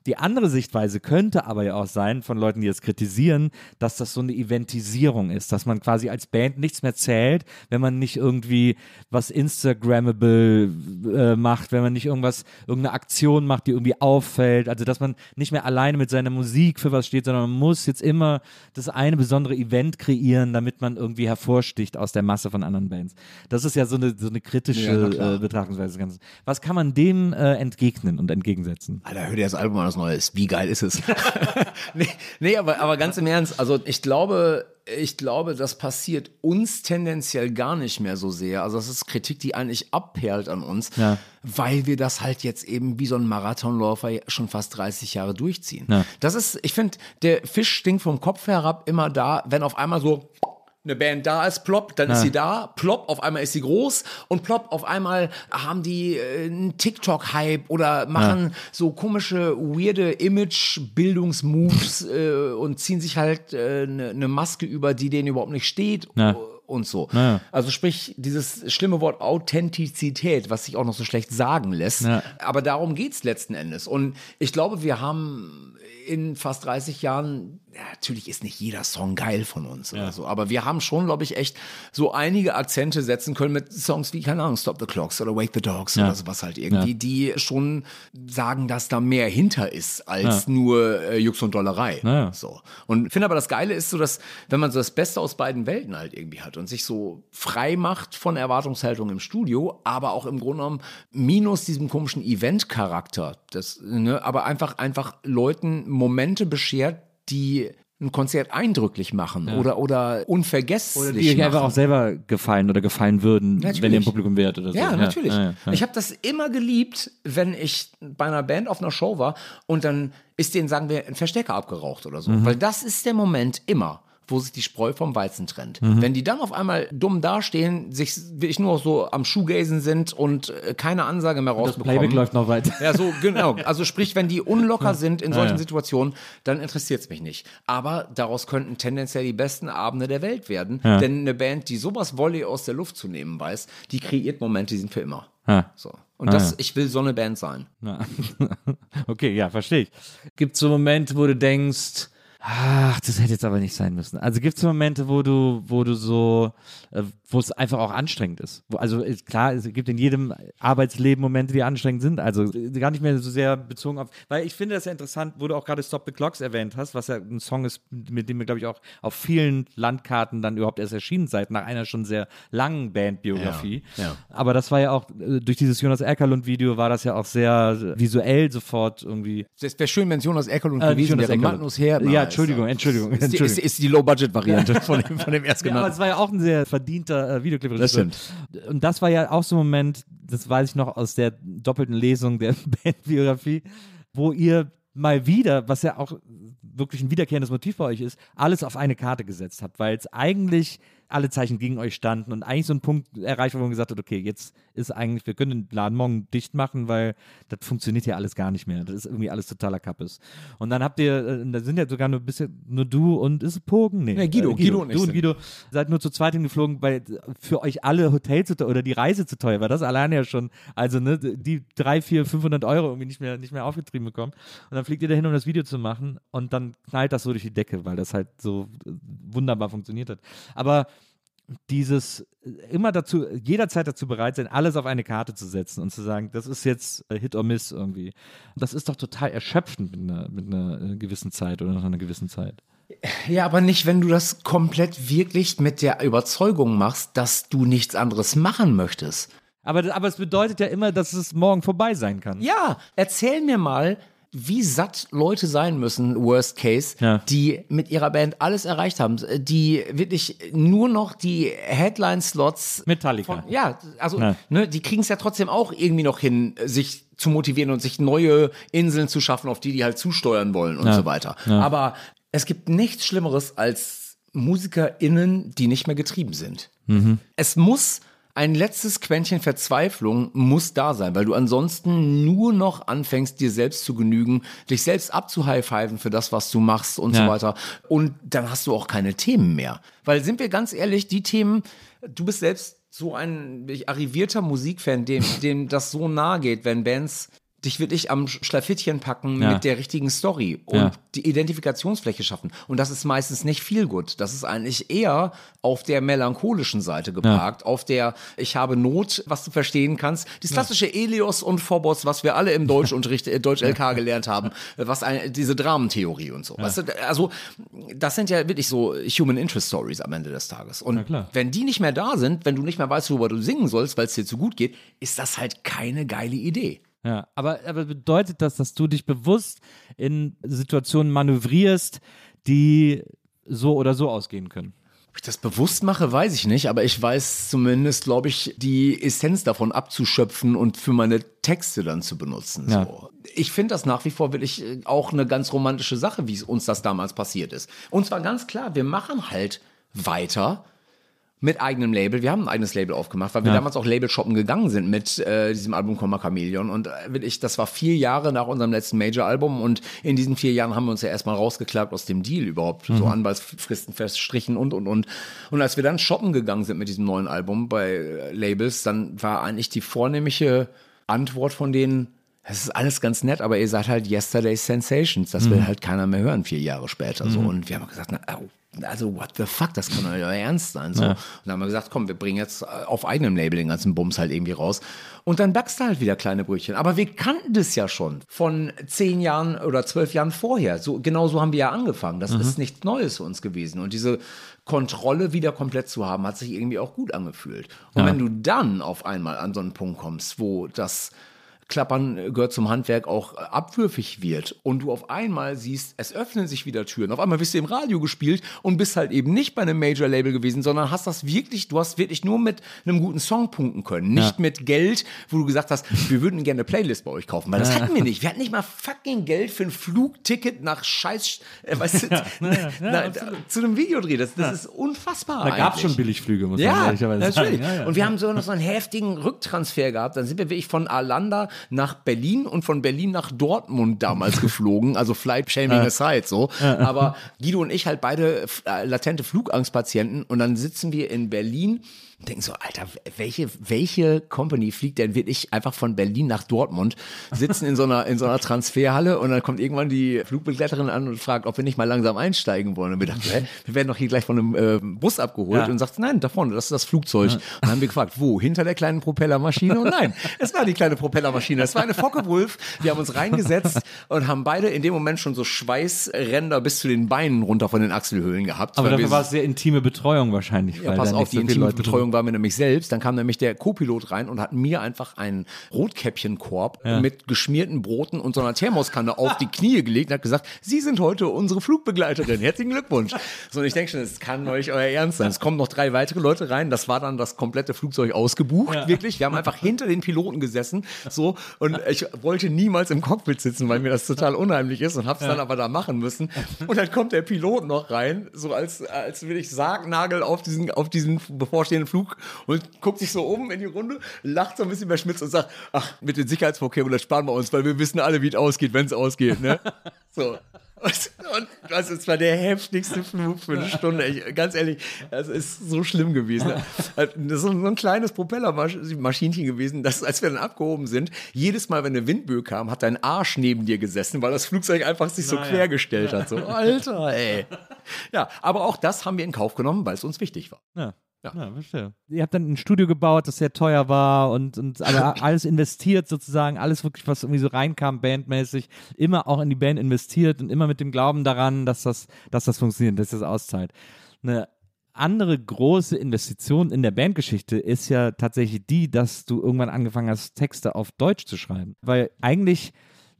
Die andere Sichtweise könnte aber ja auch sein, von Leuten, die es kritisieren, dass das so eine Eventisierung ist, dass man quasi als Band nichts mehr zählt, wenn man nicht irgendwie was Instagrammable äh, macht, wenn man nicht irgendwas, irgendeine Aktion macht, die irgendwie auffällt, also dass man nicht mehr alleine mit seiner Musik für was steht, sondern man muss jetzt immer das eine besondere Event kreieren, damit man irgendwie hervorsticht aus der Masse von anderen Bands. Das ist ja so eine, so eine kritische Ja, äh, Betrachtungsweise. des Ganzen. Was kann man dem äh, entgegnen und entgegensetzen? Alter, hör dir das Album an, das neue ist. Wie geil ist es? nee, nee aber, aber ganz im Ernst, also ich glaube, ich glaube, das passiert uns tendenziell gar nicht mehr so sehr. Also das ist Kritik, die eigentlich abperlt an uns, Ja. weil wir das halt jetzt eben wie so ein Marathonläufer schon fast 30 Jahre durchziehen. Ja. Das ist, ich finde, der Fisch stinkt vom Kopf herab immer da, wenn auf einmal so eine Band da ist, plopp, dann ist sie da, plopp, auf einmal ist sie groß und plopp, auf einmal haben die äh, einen TikTok-Hype oder machen so komische, weirde Image-Bildungsmoves äh, und ziehen sich halt eine äh, ne- ne Maske über, die denen überhaupt nicht steht. Ja. Und so. Ja. Also sprich, dieses schlimme Wort Authentizität, was sich auch noch so schlecht sagen lässt. Ja. Aber darum geht's letzten Endes. Und ich glaube, wir haben in fast 30 Jahren, ja, natürlich ist nicht jeder Song geil von uns oder so, aber wir haben schon, glaube ich, echt so einige Akzente setzen können mit Songs wie, keine Ahnung, Stop the Clocks oder Wake the Dogs Ja. oder sowas halt irgendwie, Ja. die schon sagen, dass da mehr hinter ist als nur äh, Jux und Dollerei. Ja. So. Und finde aber das Geile ist so, dass, wenn man so das Beste aus beiden Welten halt irgendwie hat und sich so frei macht von Erwartungshaltung im Studio, aber auch im Grunde genommen minus diesem komischen Event-Charakter, das, ne, aber einfach, einfach Leuten Momente beschert, die ein Konzert eindrücklich machen oder, oder unvergesslich Die euch einfach auch selber gefallen oder gefallen würden, Natürlich. wenn ihr im Publikum wärt oder so. Ja, natürlich. ja, ja. Ich habe das immer geliebt, wenn ich bei einer Band auf einer Show war und dann ist denen, sagen wir, ein Verstärker abgeraucht oder so. Mhm. Weil das ist der Moment immer, wo sich die Spreu vom Weizen trennt. Mhm. Wenn die dann auf einmal dumm dastehen, sich wirklich nur noch so am Schuhgazen sind und äh, keine Ansage mehr das rausbekommen. Playback läuft noch weiter. Ja, so, genau. Also sprich, wenn die unlocker sind in solchen ja. Situationen, dann interessiert es mich nicht. Aber daraus könnten tendenziell die besten Abende der Welt werden. Ja. Denn eine Band, die sowas Volley aus der Luft zu nehmen weiß, die kreiert Momente, die sind für immer. Ja. So. Und Ah, das, ja. ich will so eine Band sein. Ja. Okay, ja, verstehe ich. Gibt es so Momente, wo du denkst, ach, das hätte jetzt aber nicht sein müssen. Also gibt es Momente, wo du, wo du so, äh, wo es einfach auch anstrengend ist. Wo, also ist klar, es gibt in jedem Arbeitsleben Momente, die anstrengend sind. Also äh, gar nicht mehr so sehr bezogen auf, weil ich finde das ja interessant, wo du auch gerade Stop the Clocks erwähnt hast, was ja ein Song ist, mit dem wir, glaube ich, auch auf vielen Landkarten dann überhaupt erst erschienen seid, nach einer schon sehr langen Bandbiografie. Ja, ja. Aber das war ja auch, äh, durch dieses Jonas Erkerlund-Video war das ja auch sehr visuell sofort irgendwie. Es wäre schön, wenn es Jonas Eckerlund Äh, gewesen wäre. Magnus Herr. Ja, Entschuldigung, Entschuldigung, Ist die, ist, Entschuldigung. ist die Low-Budget-Variante von dem, von dem Ja, aber Erstgenannten. es war ja auch ein sehr verdienter äh, Videoclip. Das stimmt. Und das war ja auch so ein Moment, das weiß ich noch aus der doppelten Lesung der Bandbiografie, wo ihr mal wieder, was ja auch wirklich ein wiederkehrendes Motiv bei euch ist, alles auf eine Karte gesetzt habt, weil es eigentlich alle Zeichen gegen euch standen und eigentlich so ein Punkt erreicht, wo man gesagt hat, okay, jetzt ist eigentlich, wir können den Laden morgen dicht machen, weil das funktioniert ja alles gar nicht mehr. Das ist irgendwie alles totaler Kappes. Und dann habt ihr, äh, da sind ja sogar nur ein bisschen, nur du und ist es Pogen? Nee, Nee, Guido, äh, Guido und ich du und. Guido seid nur zu zweit hingeflogen, weil für euch alle Hotel zu teuer oder die Reise zu teuer war. Das alleine ja schon, also ne, die drei, vier, 500 Euro irgendwie nicht mehr, nicht mehr aufgetrieben bekommen. Und dann fliegt ihr dahin, um das Video zu machen und dann knallt das so durch die Decke, weil das halt so äh, wunderbar funktioniert hat. Aber dieses äh, immer dazu, jederzeit dazu bereit sein, alles auf eine Karte zu setzen und zu sagen, das ist jetzt äh, Hit or Miss irgendwie. Das ist doch total erschöpfend mit einer, mit einer äh, gewissen Zeit oder nach einer gewissen Zeit. Ja, aber nicht, wenn du das komplett wirklich mit der Überzeugung machst, dass du nichts anderes machen möchtest. Aber, aber es bedeutet ja immer, dass es morgen vorbei sein kann. Ja, erzähl mir mal, wie satt Leute sein müssen, worst case, Ja. die mit ihrer Band alles erreicht haben, die wirklich nur noch die Headline-Slots Metallica. von, ja, also, Ja. ne, die kriegen es ja trotzdem auch irgendwie noch hin, sich zu motivieren und sich neue Inseln zu schaffen, auf die die halt zusteuern wollen und Ja. so weiter. Aber es gibt nichts Schlimmeres als MusikerInnen, die nicht mehr getrieben sind. Mhm. Es muss ein letztes Quäntchen Verzweiflung muss da sein, weil du ansonsten nur noch anfängst, dir selbst zu genügen, dich selbst abzuhigh-fiven für das, was du machst und Ja. so weiter. Und dann hast du auch keine Themen mehr. Weil sind wir ganz ehrlich, die Themen, du bist selbst so ein arrivierter Musikfan, dem, dem das so nahe geht, wenn Bands dich wirklich am Schlafittchen packen Ja. mit der richtigen Story und Ja. die Identifikationsfläche schaffen. Und das ist meistens nicht viel gut. Das ist eigentlich eher auf der melancholischen Seite geparkt, auf der ich habe Not, was du verstehen kannst. Das klassische Elios und Phobos, was wir alle im Deutschunterricht, äh, Deutsch LK gelernt haben, äh, was ein, diese Dramentheorie und so. Weißt du, also, das sind ja wirklich so Human Interest Stories am Ende des Tages. Und wenn die nicht mehr da sind, wenn du nicht mehr weißt, worüber du singen sollst, weil es dir zu gut geht, ist das halt keine geile Idee. Ja, aber, aber bedeutet das, dass du dich bewusst in Situationen manövrierst, die so oder so ausgehen können? Ob ich das bewusst mache, weiß ich nicht, aber ich weiß zumindest, glaube ich, die Essenz davon abzuschöpfen und für meine Texte dann zu benutzen. Ja. So. Ich finde das nach wie vor wirklich äh, auch eine ganz romantische Sache, wie es uns das damals passiert ist. Und zwar ganz klar, wir machen halt weiter mit eigenem Label. Wir haben ein eigenes Label aufgemacht, weil wir Ja. damals auch Label shoppen gegangen sind mit äh, diesem Album Komma Chameleon. Und äh, wirklich, das war vier Jahre nach unserem letzten Major-Album. Und in diesen vier Jahren haben wir uns ja erstmal rausgeklagt aus dem Deal überhaupt. So Anwaltsfristen feststrichen und, und, und. Und als wir dann shoppen gegangen sind mit diesem neuen Album bei äh, Labels, dann war eigentlich die vornehmliche Antwort von denen, es ist alles ganz nett, aber ihr seid halt Yesterday's Sensations. Das will halt keiner mehr hören, vier Jahre später. So. Und wir haben gesagt, na, au, also what the fuck, das kann doch nicht euer Ernst sein. So. Und dann haben wir gesagt, komm, wir bringen jetzt äh, auf eigenem Label den ganzen Bums halt irgendwie raus. Und dann backst du halt wieder kleine Brötchen. Aber wir kannten das ja schon von zehn Jahren oder zwölf Jahren vorher. So, genau so haben wir ja angefangen. Das ist nichts Neues für uns gewesen. Und diese Kontrolle wieder komplett zu haben, hat sich irgendwie auch gut angefühlt. Und wenn du dann auf einmal an so einen Punkt kommst, wo das Klappern gehört zum Handwerk auch äh, abwürfig wird und du auf einmal siehst, es öffnen sich wieder Türen. Auf einmal bist du im Radio gespielt und bist halt eben nicht bei einem Major-Label gewesen, sondern hast das wirklich, du hast wirklich nur mit einem guten Song punkten können. Nicht mit Geld, wo du gesagt hast, wir würden gerne eine Playlist bei euch kaufen, weil das hatten wir nicht. Wir hatten nicht mal fucking Geld für ein Flugticket nach Scheiß, äh, weißt du, na, zu einem Videodreh. Das, das ist unfassbar. Da gab es schon Billigflüge, muss man Ja, ehrlicherweise natürlich. sagen. Ja, ja. Und wir haben so noch so einen heftigen Rücktransfer gehabt. Dann sind wir wirklich von Arlanda nach Berlin und von Berlin nach Dortmund damals geflogen. Also Flight Shaming aside so. Aber Guido und ich halt beide äh, latente Flugangstpatienten. Und dann sitzen wir in Berlin denken so, Alter, welche, welche Company fliegt denn wirklich einfach von Berlin nach Dortmund, sitzen in so einer, in so einer Transferhalle und dann kommt irgendwann die Flugbegleiterin an und fragt, ob wir nicht mal langsam einsteigen wollen. Und wir dachten, hä, wir werden doch hier gleich von einem äh, Bus abgeholt Ja. und sagt, nein, da vorne, das ist das Flugzeug. Und dann haben wir gefragt, wo? Hinter der kleinen Propellermaschine? Und nein, es war die kleine Propellermaschine. Es war eine Focke-Wulf. Wir haben uns reingesetzt und haben beide in dem Moment schon so Schweißränder bis zu den Beinen runter von den Achselhöhlen gehabt. Aber dafür war es sehr intime Betreuung wahrscheinlich. ja, weil pass auf, die so intime Betreuung war mir nämlich selbst. Dann kam nämlich der Co-Pilot rein und hat mir einfach einen Rotkäppchenkorb mit geschmierten Broten und so einer Thermoskanne auf die Knie gelegt und hat gesagt, Sie sind heute unsere Flugbegleiterin. Herzlichen Glückwunsch. So, und ich denke schon, es kann euch euer Ernst sein. Es kommen noch drei weitere Leute rein. Das war dann das komplette Flugzeug ausgebucht, wirklich. Wir haben einfach hinter den Piloten gesessen, so. Und ich wollte niemals im Cockpit sitzen, weil mir das total unheimlich ist und hab's dann aber da machen müssen. Und dann kommt der Pilot noch rein, so als, als will ich Sargnagel auf diesen, auf diesen bevorstehenden Flug und guckt sich so um in die Runde, lacht so ein bisschen verschmitzt und sagt, ach, mit den Sicherheitsvorkehrungen, das sparen wir uns, weil wir wissen alle, wie es ausgeht, wenn es ausgeht, ne? So. Und, und das ist zwar der heftigste Flug für eine Stunde. Ich, ganz ehrlich, das ist so schlimm gewesen. Das ist so ein kleines Propellermaschinchen gewesen, das, als wir dann abgehoben sind, jedes Mal, wenn eine Windböe kam, hat dein Arsch neben dir gesessen, weil das Flugzeug einfach sich so quergestellt hat. So, Alter, ey. Ja, aber auch das haben wir in Kauf genommen, weil es uns wichtig war. Ja. Ja. verstehe. Ihr habt dann ein Studio gebaut, das sehr teuer war und, und aber alles investiert sozusagen, alles wirklich, was irgendwie so reinkam, bandmäßig, immer auch in die Band investiert und immer mit dem Glauben daran, dass das, dass das funktioniert, dass das auszahlt. Eine andere große Investition in der Bandgeschichte ist ja tatsächlich die, dass du irgendwann angefangen hast, Texte auf Deutsch zu schreiben. Weil eigentlich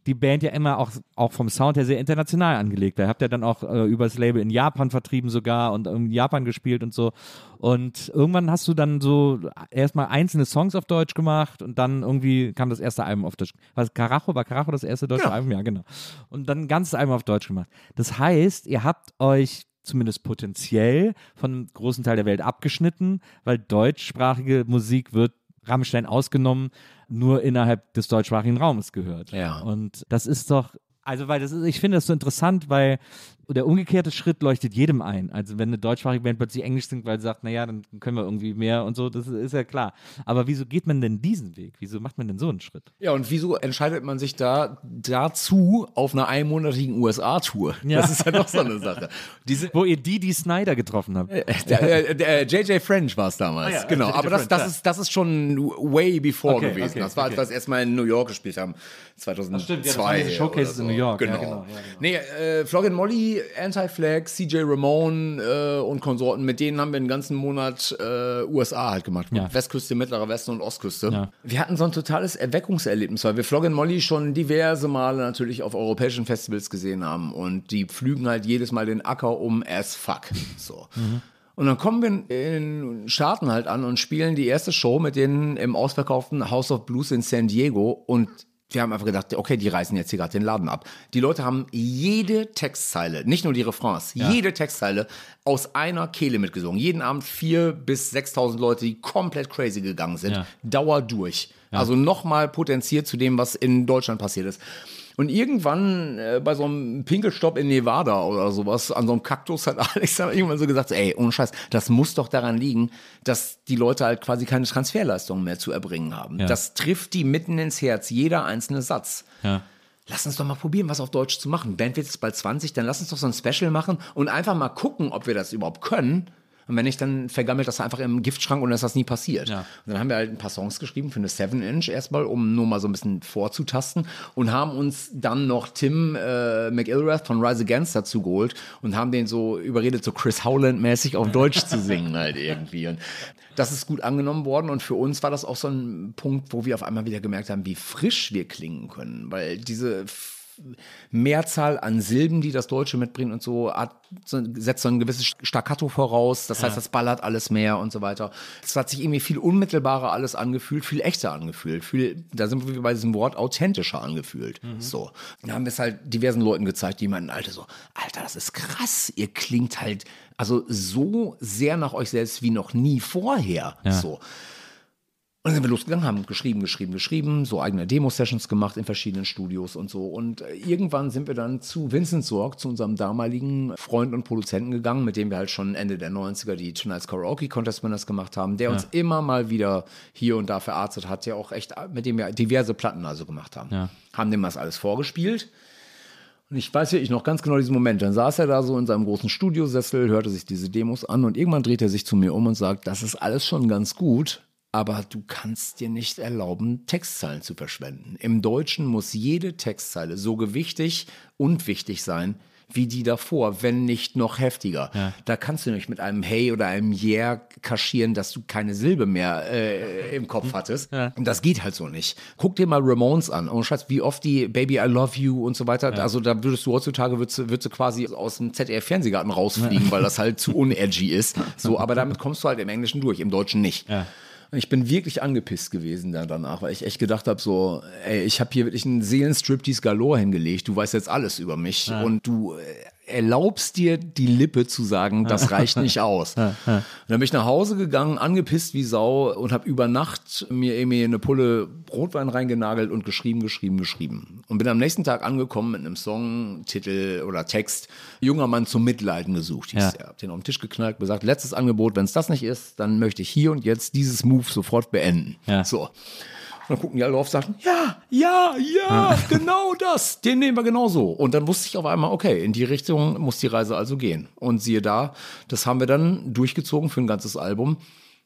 die Band ja immer auch, auch vom Sound her sehr international angelegt. Ihr habt ja dann auch äh, übers Label in Japan vertrieben sogar und in Japan gespielt und so. Und irgendwann hast du dann so erstmal einzelne Songs auf Deutsch gemacht und dann irgendwie kam das erste Album auf Deutsch. Was Carajo? War Carajo das erste deutsche Ja. Album? Ja, genau. Und dann ein ganzes Album auf Deutsch gemacht. Das heißt, ihr habt euch zumindest potenziell von einem großen Teil der Welt abgeschnitten, weil deutschsprachige Musik wird Rammstein ausgenommen, nur innerhalb des deutschsprachigen Raums gehört. Ja. Und das ist doch, also weil das ist, ich finde das so interessant, weil der umgekehrte Schritt leuchtet jedem ein. Also wenn eine deutschsprachige Band plötzlich Englisch singt, weil sie sagt, naja, dann können wir irgendwie mehr und so, das ist ja klar. Aber wieso geht man denn diesen Weg? Wieso macht man denn so einen Schritt? Ja, und wieso entscheidet man sich da dazu auf einer einmonatigen USA-Tour? Ja. Das ist ja noch so eine Sache. Diese, Wo ihr die, die Snyder getroffen habt. der, äh, der JJ French war es damals. Ah ja, genau, JJ aber das, das, ist, das ist schon way before Okay, gewesen. okay, das war, als okay. wir das erstmal in New York gespielt haben. 2002. stimmt, ja, das waren diese Showcases oder in New York, ja, Genau. genau, ja, genau. Nee, äh, Flog and Anti-Flag, CJ Ramone äh, und Konsorten, mit denen haben wir einen ganzen Monat äh, USA halt gemacht. Ja. Westküste, Mittlerer Westen und Ostküste. Ja. Wir hatten so ein totales Erweckungserlebnis, weil wir Flog and Molly schon diverse Male natürlich auf europäischen Festivals gesehen haben und die pflügen halt jedes Mal den Acker um as fuck. So. Und dann kommen wir in den Staaten halt an und spielen die erste Show mit denen im ausverkauften House of Blues in San Diego und wir haben einfach gedacht, okay, die reißen jetzt hier gerade den Laden ab. Die Leute haben jede Textzeile, nicht nur die Refrains, jede Textzeile aus einer Kehle mitgesungen. Jeden Abend vier bis 6.000 Leute, die komplett crazy gegangen sind. Ja. Dauer durch. Also nochmal potenziert zu dem, was in Deutschland passiert ist. Und irgendwann äh, bei so einem Pinkelstopp in Nevada oder sowas, an so einem Kaktus hat Alex dann irgendwann so gesagt, ey, ohne Scheiß, das muss doch daran liegen, dass die Leute halt quasi keine Transferleistungen mehr zu erbringen haben. Ja. Das trifft die mitten ins Herz, jeder einzelne Satz. Ja. Lass uns doch mal probieren, was auf Deutsch zu machen. Band wird jetzt bald 20, dann lass uns doch so ein Special machen und einfach mal gucken, ob wir das überhaupt können. Und wenn nicht, dann vergammelt das einfach im Giftschrank und dann ist das nie passiert. Ja. Und dann haben wir halt ein paar Songs geschrieben für eine 7-Inch erstmal, um nur mal so ein bisschen vorzutasten und haben uns dann noch Tim äh, McIlrath von Rise Against dazu geholt und haben den so überredet, so Chris Howland-mäßig auf Deutsch zu singen halt irgendwie. Und das ist gut angenommen worden und für uns war das auch so ein Punkt, wo wir auf einmal wieder gemerkt haben, wie frisch wir klingen können, weil diese Mehrzahl an Silben, die das Deutsche mitbringt und so, hat, so setzt so ein gewisses Staccato voraus. Das heißt, das ballert alles mehr und so weiter. Es hat sich irgendwie viel unmittelbarer alles angefühlt, viel echter angefühlt. Viel, da sind wir bei diesem Wort authentischer angefühlt. So. Da haben wir es halt diversen Leuten gezeigt, die meinten, Alter, so, Alter, das ist krass. Ihr klingt halt also so sehr nach euch selbst wie noch nie vorher. So. Und dann sind wir losgegangen, haben geschrieben, geschrieben, geschrieben, so eigene Demo-Sessions gemacht in verschiedenen Studios und so. Und äh, irgendwann sind wir dann zu Vincent Sorg, zu unserem damaligen Freund und Produzenten gegangen, mit dem wir halt schon Ende der 90er die Tonight's Karaoke Contest Winners gemacht haben, der uns immer mal wieder hier und da verarztet hat, der auch echt, mit dem wir diverse Platten also gemacht haben. Ja. Haben dem das alles vorgespielt. Und ich weiß wirklich noch ganz genau diesen Moment. Dann saß er da so in seinem großen Studiosessel, hörte sich diese Demos an und irgendwann dreht er sich zu mir um und sagt, das ist alles schon ganz gut, aber du kannst dir nicht erlauben, Textzeilen zu verschwenden. Im Deutschen muss jede Textzeile so gewichtig und wichtig sein, wie die davor, wenn nicht noch heftiger. Da kannst du nicht mit einem Hey oder einem Yeah kaschieren, dass du keine Silbe mehr äh, im Kopf hattest. Und das geht halt so nicht. Guck dir mal Ramones an. Und Schatz, wie oft die Baby I Love You und so weiter. Also da würdest du heutzutage würdest, du- würdest du quasi aus dem ZDF-Fernsehgarten rausfliegen, weil das halt zu unedgy ist. So, aber damit kommst du halt im Englischen durch, im Deutschen nicht. Und ich bin wirklich angepisst gewesen da danach, weil ich echt gedacht habe, so, ey, ich habe hier wirklich einen Seelenstriptease galore hingelegt. Du weißt jetzt alles über mich und du äh, erlaubst dir die Lippe zu sagen, das reicht nicht aus. Und dann bin ich nach Hause gegangen, angepisst wie Sau und habe über Nacht mir irgendwie eine Pulle Brotwein reingenagelt und geschrieben, geschrieben, geschrieben. Und bin am nächsten Tag angekommen mit einem Songtitel oder Text, Junger Mann zum Mitleiden gesucht. Hieß Ja. der. Hab den auf den Tisch geknallt, gesagt, letztes Angebot, wenn es das nicht ist, dann möchte ich hier und jetzt dieses Move sofort beenden. Ja. So. Und dann gucken die alle drauf und sagen, ja, ja, ja, genau das, den nehmen wir genau so. Und dann wusste ich auf einmal, okay, in die Richtung muss die Reise also gehen. Und siehe da, das haben wir dann durchgezogen für ein ganzes Album.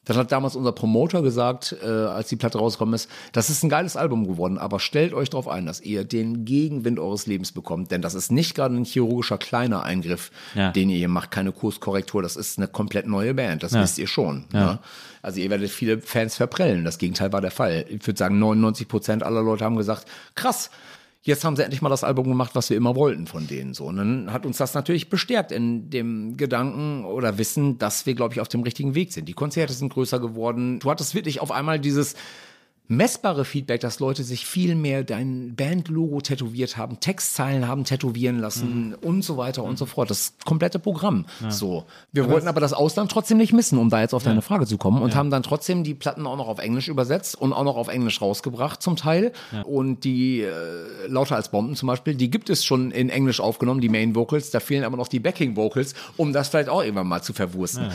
Dann hat damals unser Promoter gesagt, äh, als die Platte rausgekommen ist, das ist ein geiles Album geworden, aber stellt euch darauf ein, dass ihr den Gegenwind eures Lebens bekommt, denn das ist nicht gerade ein chirurgischer kleiner Eingriff, Ja. den ihr hier macht, keine Kurskorrektur, das ist eine komplett neue Band, das wisst ihr schon. Ne? Also ihr werdet viele Fans verprellen, das Gegenteil war der Fall. Ich würde sagen, 99 Prozent aller Leute haben gesagt, krass, Jetzt haben sie endlich mal das Album gemacht, was wir immer wollten von denen. So. Und dann hat uns das natürlich bestärkt in dem Gedanken oder Wissen, dass wir, glaube ich, auf dem richtigen Weg sind. Die Konzerte sind größer geworden. Du hattest wirklich auf einmal dieses messbare Feedback, dass Leute sich viel mehr dein Bandlogo tätowiert haben, Textzeilen haben tätowieren lassen und so weiter und so fort. Das komplette Programm. So. Wir wollten aber das Ausland trotzdem nicht missen, um da jetzt auf deine Frage zu kommen und haben dann trotzdem die Platten auch noch auf Englisch übersetzt und auch noch auf Englisch rausgebracht zum Teil. Und die äh, Lauter als Bomben zum Beispiel, die gibt es schon in Englisch aufgenommen, die Main Vocals. Da fehlen aber noch die Backing Vocals, um das vielleicht auch irgendwann mal zu verwursten.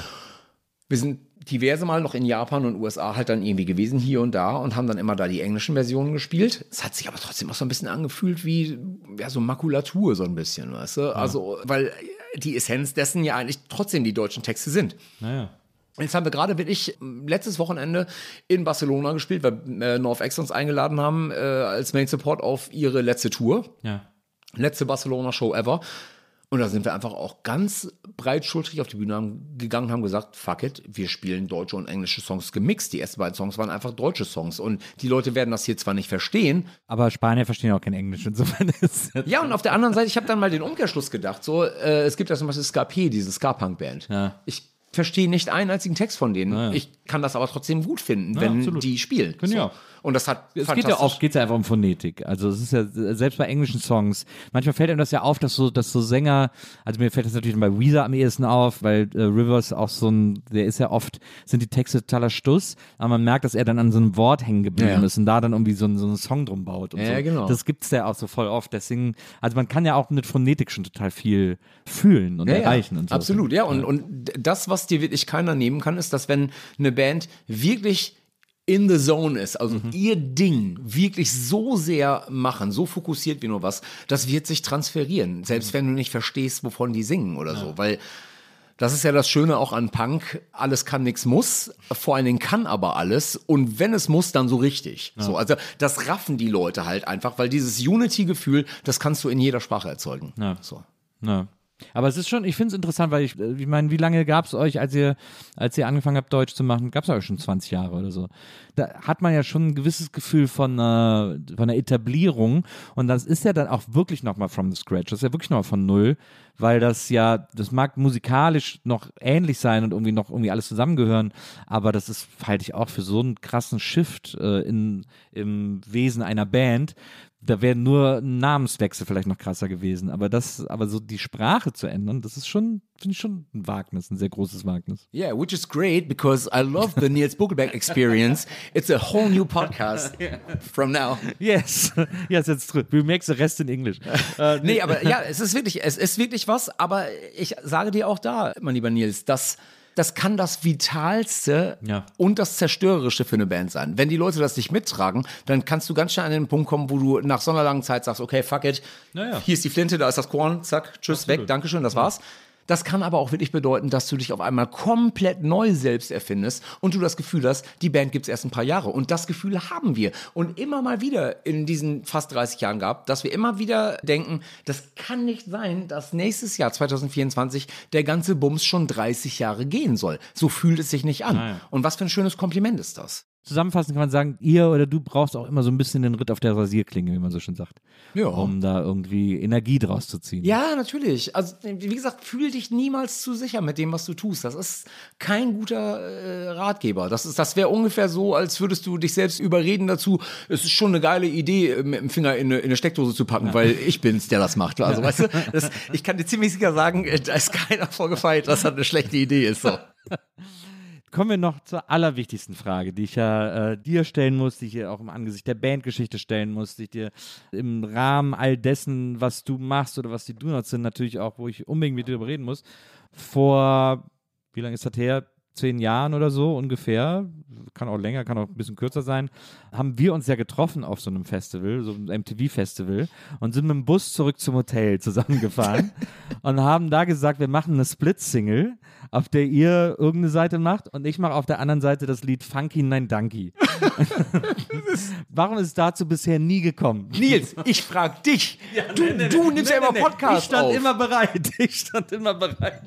Wir sind diverse Mal noch in Japan und USA halt dann irgendwie gewesen, hier und da, und haben dann immer da die englischen Versionen gespielt. Es hat sich aber trotzdem auch so ein bisschen angefühlt wie, ja, so Makulatur, so ein bisschen, weißt du? Also, weil die Essenz dessen ja eigentlich trotzdem die deutschen Texte sind. Naja. Jetzt haben wir gerade wirklich letztes Wochenende in Barcelona gespielt, weil äh, NorthX uns eingeladen haben äh, als Main Support auf ihre letzte Tour. Ja. Letzte Barcelona-Show ever. Und da sind wir einfach auch ganz breitschultrig auf die Bühne gegangen und haben gesagt, fuck it, wir spielen deutsche und englische Songs gemixt. Die ersten beiden Songs waren einfach deutsche Songs. Und die Leute werden das hier zwar nicht verstehen. Aber Spanier verstehen auch kein Englisch, insofern. Ja, und auf der anderen Seite, ich habe dann mal den Umkehrschluss gedacht. So, äh, es gibt ja zum Beispiel Ska-P, diese Ska-Punk-Band. Ja. Ich verstehe nicht einen einzigen Text von denen. Ich kann das aber trotzdem gut finden, wenn absolut. die spielen. Die auch. Und das hat Es geht ja oft geht's ja einfach um Phonetik. Also es ist ja selbst bei englischen Songs. Manchmal fällt einem das ja auf, dass so, dass so Sänger, also mir fällt das natürlich bei Weezer am ehesten auf, weil äh, Rivers auch so ein, der ist ja oft, sind die Texte totaler Stuss, aber man merkt, dass er dann an so einem Wort hängen geblieben Ja, ja. ist und da dann irgendwie so, ein- so einen Song drum baut. Und Ja, so. genau. Das gibt's ja auch so voll oft. Deswegen, also man kann ja auch mit Phonetik schon total viel fühlen und Ja, erreichen ja, und so. Absolut, ja. Und, und das, was dir wirklich keiner nehmen kann, ist, dass wenn eine Band wirklich in the zone ist, also Mhm. ihr Ding wirklich so sehr machen, so fokussiert wie nur was, das wird sich transferieren, selbst Mhm. wenn du nicht verstehst, wovon die singen oder so, weil das ist ja das Schöne auch an Punk. Alles kann, nichts muss. Vor allen Dingen kann aber alles. Und wenn es muss, dann so richtig. So, also das raffen die Leute halt einfach, weil dieses Unity-Gefühl, das kannst du in jeder Sprache erzeugen. Ja. So. Ja. Aber es ist schon, ich finde es interessant, weil ich, äh, ich meine, wie lange gab es euch, als ihr, als ihr angefangen habt, Deutsch zu machen, gab es euch schon 20 Jahre oder so. Da hat man ja schon ein gewisses Gefühl von, äh, von einer Etablierung und das ist ja dann auch wirklich nochmal from the scratch. Das ist ja wirklich nochmal von null, weil das ja, das mag musikalisch noch ähnlich sein und irgendwie noch irgendwie alles zusammengehören, aber das ist, halte ich auch für so einen krassen Shift äh, in, im Wesen einer Band, da wäre nur ein Namenswechsel vielleicht noch krasser gewesen. Aber das, aber so die Sprache zu ändern, das ist schon, finde ich schon ein Wagnis, ein sehr großes Wagnis. Yeah, which is great because I love the Niels Buckelberg experience. It's a whole new podcast from now. Yes, yes, jetzt true. We make the rest in English. äh, Nee, aber ja, es ist wirklich, es ist wirklich was, aber ich sage dir auch da, mein lieber Nils, dass das kann das Vitalste Ja. und das Zerstörerische für eine Band sein. Wenn die Leute das nicht mittragen, dann kannst du ganz schnell an den Punkt kommen, wo du nach so einer langen Zeit sagst, okay, fuck it, Ja, ja. hier ist die Flinte, da ist das Korn, zack, tschüss, weg, Dankeschön, das war's. Das kann aber auch wirklich bedeuten, dass du dich auf einmal komplett neu selbst erfindest und du das Gefühl hast, die Band gibt's erst ein paar Jahre. Und das Gefühl haben wir. Und immer mal wieder in diesen fast 30 Jahren gab, dass wir immer wieder denken, das kann nicht sein, dass nächstes Jahr 2024 der ganze Bums schon 30 Jahre gehen soll. So fühlt es sich nicht an. Und was für ein schönes Kompliment ist das? Zusammenfassend kann man sagen, ihr oder du brauchst auch immer so ein bisschen den Ritt auf der Rasierklinge, wie man so schön sagt. Ja. Um da irgendwie Energie draus zu ziehen. Ja, natürlich. Also, wie gesagt, fühl dich niemals zu sicher mit dem, was du tust. Das ist kein guter äh, Ratgeber. Das, ist- das wäre ungefähr so, als würdest du dich selbst überreden dazu, es ist schon eine geile Idee, äh, mit dem Finger in eine, in eine Steckdose zu packen, weil ich bin's, der das macht. Also, weißt du, das, ich kann dir ziemlich sicher sagen, äh, da ist keiner vorgefeilt, dass das eine schlechte Idee ist. So. Kommen wir noch zur allerwichtigsten Frage, die ich ja äh, dir stellen muss, die ich dir auch im Angesicht der Bandgeschichte stellen muss, die ich dir im Rahmen all dessen, was du machst oder was die Donuts sind, natürlich auch, wo ich unbedingt mit dir darüber reden muss. Vor, wie lange ist das her? Zehn Jahren oder so ungefähr, kann auch länger, kann auch ein bisschen kürzer sein, haben wir uns ja getroffen auf so einem Festival, so einem MTV-Festival und sind mit dem Bus zurück zum Hotel zusammengefahren und haben da gesagt, wir machen eine Split-Single, auf der ihr irgendeine Seite macht und ich mache auf der anderen Seite das Lied Funky Nein Danky. Warum ist es dazu bisher nie gekommen? Nils, ich frag dich. du, du nimmst ja immer Podcasts Ich stand auf. immer bereit. Ich stand immer bereit.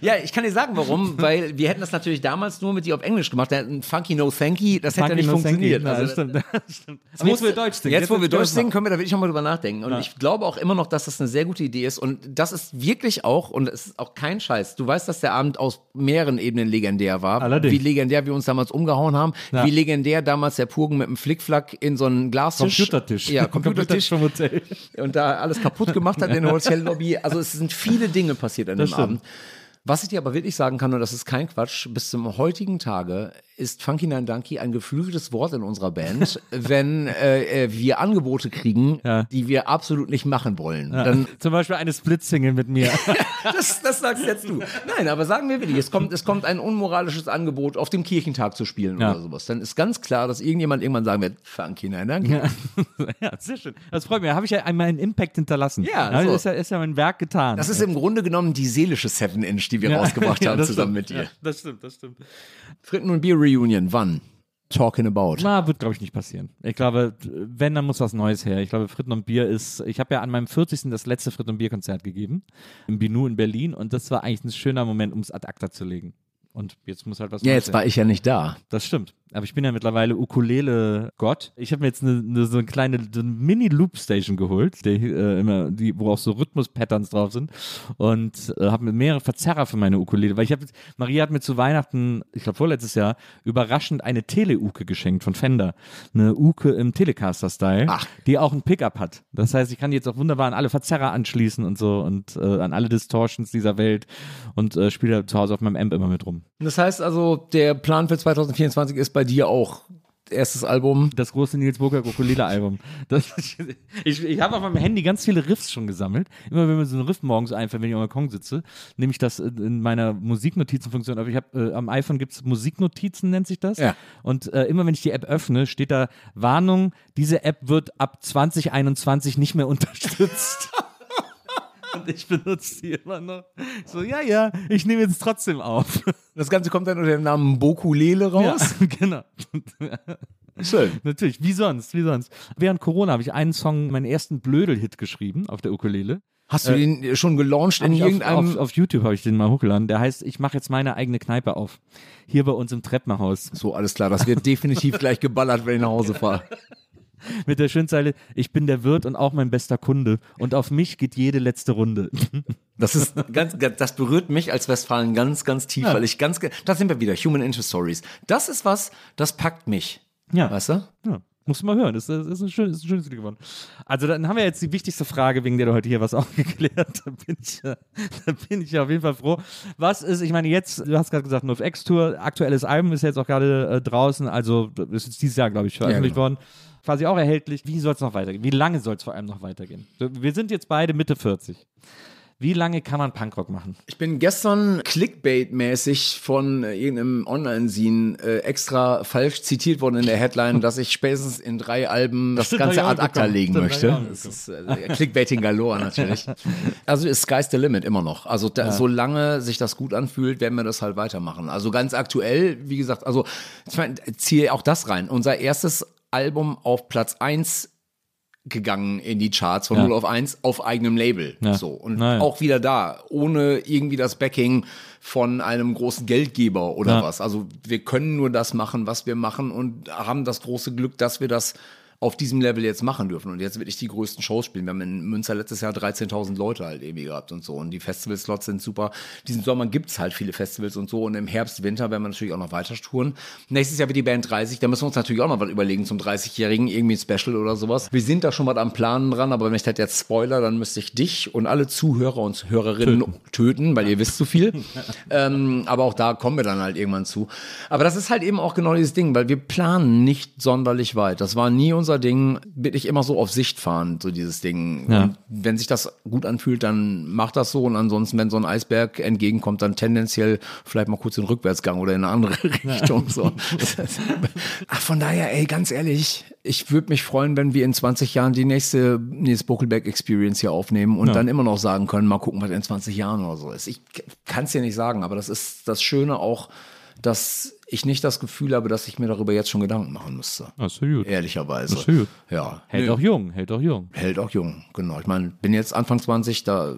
Ja, ich kann dir sagen, warum, weil wir hätten das natürlich damals nur mit dir auf Englisch gemacht. Ein Funky No Thanky, das hätte ja nicht Funky no funktioniert. Thank you. Also, das stimmt. Das stimmt. Jetzt, wo wir Deutsch singen. Jetzt, wo wir können Deutsch singen, können wir da wirklich nochmal drüber nachdenken. Und ich glaube auch immer noch, dass das eine sehr gute Idee ist. Und das ist wirklich auch, und es ist auch kein Scheiß. Du weißt, dass der Abend aus mehreren Ebenen legendär war. Allerdings. Wie legendär wir uns damals umgehauen haben. Ja. Wie legendär damals der Purgen mit dem Flickflack in so einen Glastisch. Computertisch. Ja, Computertisch. vom Hotel. und da alles kaputt gemacht hat in der Hotellobby. Also es sind viele Dinge passiert an Das dem stimmt. Abend. haben. Was ich dir aber wirklich sagen kann, und das ist kein Quatsch, bis zum heutigen Tage ist Funky Nine Donkey ein geflügeltes Wort in unserer Band, wenn äh, äh, wir Angebote kriegen, Ja. die wir absolut nicht machen wollen. Dann, Zum Beispiel eine Split-Single mit mir. das, das sagst jetzt du. Nein, aber sagen wir wirklich, es kommt, es kommt ein unmoralisches Angebot, auf dem Kirchentag zu spielen Ja. oder sowas. Dann ist ganz klar, dass irgendjemand irgendwann sagen wird, Funky Nine Donkey. ja, sehr schön. Das freut mich. Da habe ich ja einmal einen Impact hinterlassen. Ja, Da so. ist, ja, ist ja mein Werk getan. Das ist im Grunde genommen die seelische Seven Inch, die wir Ja. rausgebracht haben zusammen stimmt. mit dir. Das stimmt, das stimmt. Fritten und Bier Reunion, wann? Talking about. Na, wird, glaube ich, nicht passieren. Ich glaube, wenn, dann muss was Neues her. Ich glaube, Fritten und Bier ist, ich habe ja an meinem 40. das letzte Fritten und Bier-Konzert gegeben, im Binu in Berlin, und das war eigentlich ein schöner Moment, um es ad acta zu legen. Und jetzt muss halt was Ja, jetzt war ich ja nicht da. Das stimmt. Aber ich bin ja mittlerweile Ukulele-Gott. Ich habe mir jetzt eine, eine, so eine kleine so eine Mini-Loop-Station geholt, die, äh, immer, die, wo auch so Rhythmus-Patterns drauf sind. Und äh, habe mir mehrere Verzerrer für meine Ukulele. Weil ich habe, Maria hat mir zu Weihnachten, ich glaube vorletztes Jahr, überraschend eine Tele-Uke geschenkt von Fender. Eine Uke im Telecaster-Style, die auch ein Pickup hat. Das heißt, ich kann die jetzt auch wunderbar an alle Verzerrer anschließen und so und äh, an alle Distortions dieser Welt und äh, spiele zu Hause auf meinem Amp immer mit rum. Das heißt also, der Plan für 2024 ist bei dir auch erstes Album. das große Nils Burger Ukulele-Album. Das- Ich, ich habe auf meinem Handy ganz viele Riffs schon gesammelt. Immer wenn mir so ein Riff morgens einfällt, wenn ich am Balkon sitze, nehme ich das in in meiner Musiknotizenfunktion. Aber ich habe äh, am iPhone gibt es Musiknotizen, nennt sich das. Ja. Und äh, immer wenn ich die App öffne, steht da Warnung, diese App wird ab 2021 nicht mehr unterstützt. Und ich benutze die immer noch. So, ja, ja, ich nehme jetzt trotzdem auf. Das Ganze kommt dann unter dem Namen Bokulele raus. Ja, genau. Schön. Natürlich, wie sonst, wie sonst. Während Corona habe ich einen Song, meinen ersten Blödel-Hit geschrieben auf der Ukulele. Hast du den schon gelauncht in ich auf, irgendeinem... auf, auf YouTube habe ich den mal hochgeladen. Der heißt, ich mache jetzt meine eigene Kneipe auf. Hier bei uns im Treppenhaus. so, alles klar, das wird definitiv gleich geballert, wenn ich nach Hause fahre. Mit der schönen Zeile, ich bin der Wirt und auch mein bester Kunde. Und auf mich geht jede letzte Runde. Das ist ganz, ganz- das berührt mich als Westfalen ganz, ganz tief, weil ich ganz, da sind wir wieder, Human Interest Stories. Das ist was, das packt mich. Ja. Weißt du? Ja, musst du mal hören. Das ist, ist, ein, schön, ist ein schönes Lied geworden. Also dann haben wir jetzt die wichtigste Frage, wegen der du heute hier was aufgeklärt. Da bin ich, da bin ich auf jeden Fall froh. Was ist, ich meine, jetzt, du hast gerade gesagt, NoFX Tour, aktuelles Album ist jetzt auch gerade äh, draußen, also ist jetzt dieses Jahr, glaube ich, veröffentlicht genau. worden. Quasi auch erhältlich. Wie soll es noch weitergehen? Wie lange soll es vor allem noch weitergehen? Wir sind jetzt beide Mitte 40. Wie lange kann man Punkrock machen? Ich bin gestern Clickbait-mäßig von äh, irgendeinem Online-Scene äh, extra falsch zitiert worden in der Headline, dass ich spätestens in drei Alben das Stimmt, ganze ad acta legen Stimmt, möchte. Das ist äh, Clickbaiting galore natürlich. Also ist Sky's the limit immer noch. Also da, solange sich das gut anfühlt, werden wir das halt weitermachen. Also ganz aktuell, wie gesagt, also ich meine, ziehe auch das rein. Unser erstes Album auf Platz 1 gegangen in die Charts von Ja. 0 auf 1 auf eigenem Label. Ja. So. Und Naja. auch wieder da, ohne irgendwie das Backing von einem großen Geldgeber oder Ja. was. Also wir können nur das machen, was wir machen und haben das große Glück, dass wir das auf diesem Level jetzt machen dürfen. Und jetzt wirklich die größten Shows spielen. Wir haben in Münster letztes Jahr 13.000 Leute halt irgendwie gehabt und so. Und die Festival-Slots sind super. Diesen Sommer gibt's halt viele Festivals und so. Und im Herbst, Winter werden wir natürlich auch noch weiter touren. Nächstes Jahr wird die Band 30. Da müssen wir uns natürlich auch noch was überlegen zum 30-Jährigen. Irgendwie ein Special oder sowas. Wir sind da schon was am Planen dran. Aber wenn ich das jetzt spoiler, dann müsste ich dich und alle Zuhörer und Hörerinnen töten, weil ihr wisst zu viel. ähm, aber auch da kommen wir dann halt irgendwann zu. Aber das ist halt eben auch genau dieses Ding, weil wir planen nicht sonderlich weit. Das war nie unser Ding. Wirklich immer so auf Sicht fahren, so dieses Ding. Ja. Und wenn sich das gut anfühlt, dann macht das so. Und ansonsten, wenn so ein Eisberg entgegenkommt, dann tendenziell vielleicht mal kurz den Rückwärtsgang oder in eine andere Richtung. So. Ach, von daher, ey, ganz ehrlich, ich würde mich freuen, wenn wir in 20 Jahren die nächste Nils Buckelberg Experience hier aufnehmen und dann immer noch sagen können, mal gucken, was in 20 Jahren oder so ist. Ich kann es dir nicht sagen, aber das ist das Schöne auch, dass ich nicht das Gefühl habe, dass ich mir darüber jetzt schon Gedanken machen müsste. Ach so gut. Ehrlicherweise. Gut. Ja. Hält Nö. auch jung, hält auch jung. Hält auch jung, genau. Ich meine, bin jetzt Anfang 20, da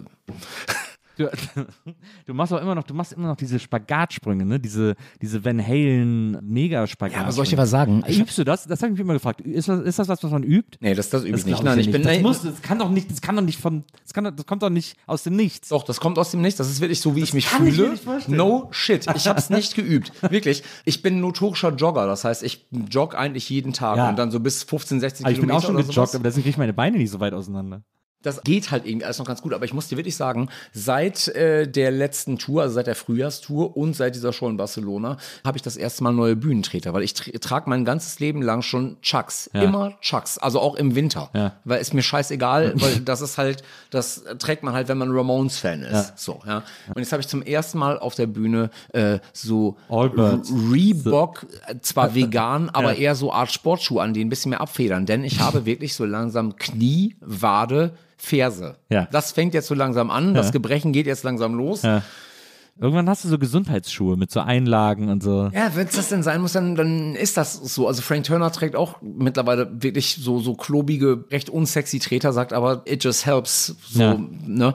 Du, du machst auch immer noch, du machst immer noch diese Spagatsprünge, ne? Diese, diese Van Halen Mega-Spagatsprünge. Ja, aber soll ich dir was sagen? Ich Übst du das? Das habe ich mich immer gefragt. Ist das, ist das was, was man übt? nee, das, das übe ich nicht. Nein, ich bin das, muss, das kann doch nicht, das kann doch nicht von, das, kann, das kommt doch nicht aus dem Nichts. Doch, das kommt aus dem Nichts. Das ist wirklich so, wie ich mich kann ich fühle. mir nicht vorstellen. no shit. Ich habe es nicht geübt. Wirklich. Ich bin ein notorischer Jogger. Das heißt, ich jogge eigentlich jeden Tag Ja. und dann so bis 15, 16 Aber ich bin Kilometer auch schon gejoggt, aber deswegen kriege ich meine Beine nicht so weit auseinander. Das geht halt irgendwie alles noch ganz gut, aber ich muss dir wirklich sagen, seit äh, der letzten Tour, also seit der Frühjahrstour und seit dieser Show in Barcelona, habe ich das erste Mal neue Bühnentreter, weil ich tra trage mein ganzes Leben lang schon Chucks. Ja. Immer Chucks, also auch im Winter. Ja. Weil ist mir scheißegal, weil das ist halt, das trägt man halt, wenn man Ramones-Fan ist. Ja. So, ja. Und jetzt habe ich zum ersten Mal auf der Bühne äh, so Reebok, äh, zwar vegan, aber eher so Art Sportschuhe an, die ein bisschen mehr abfedern. Denn ich habe wirklich so langsam Knie, Wade, Ferse. Ja. Das fängt jetzt so langsam an, das Gebrechen geht jetzt langsam los. Ja. Irgendwann hast du so Gesundheitsschuhe mit so Einlagen und so. Ja, wenn es das denn sein muss, dann, dann ist das so. Also Frank Turner trägt auch mittlerweile wirklich so, so klobige, recht unsexy Treter, sagt aber, it just helps. So, Ja. ne?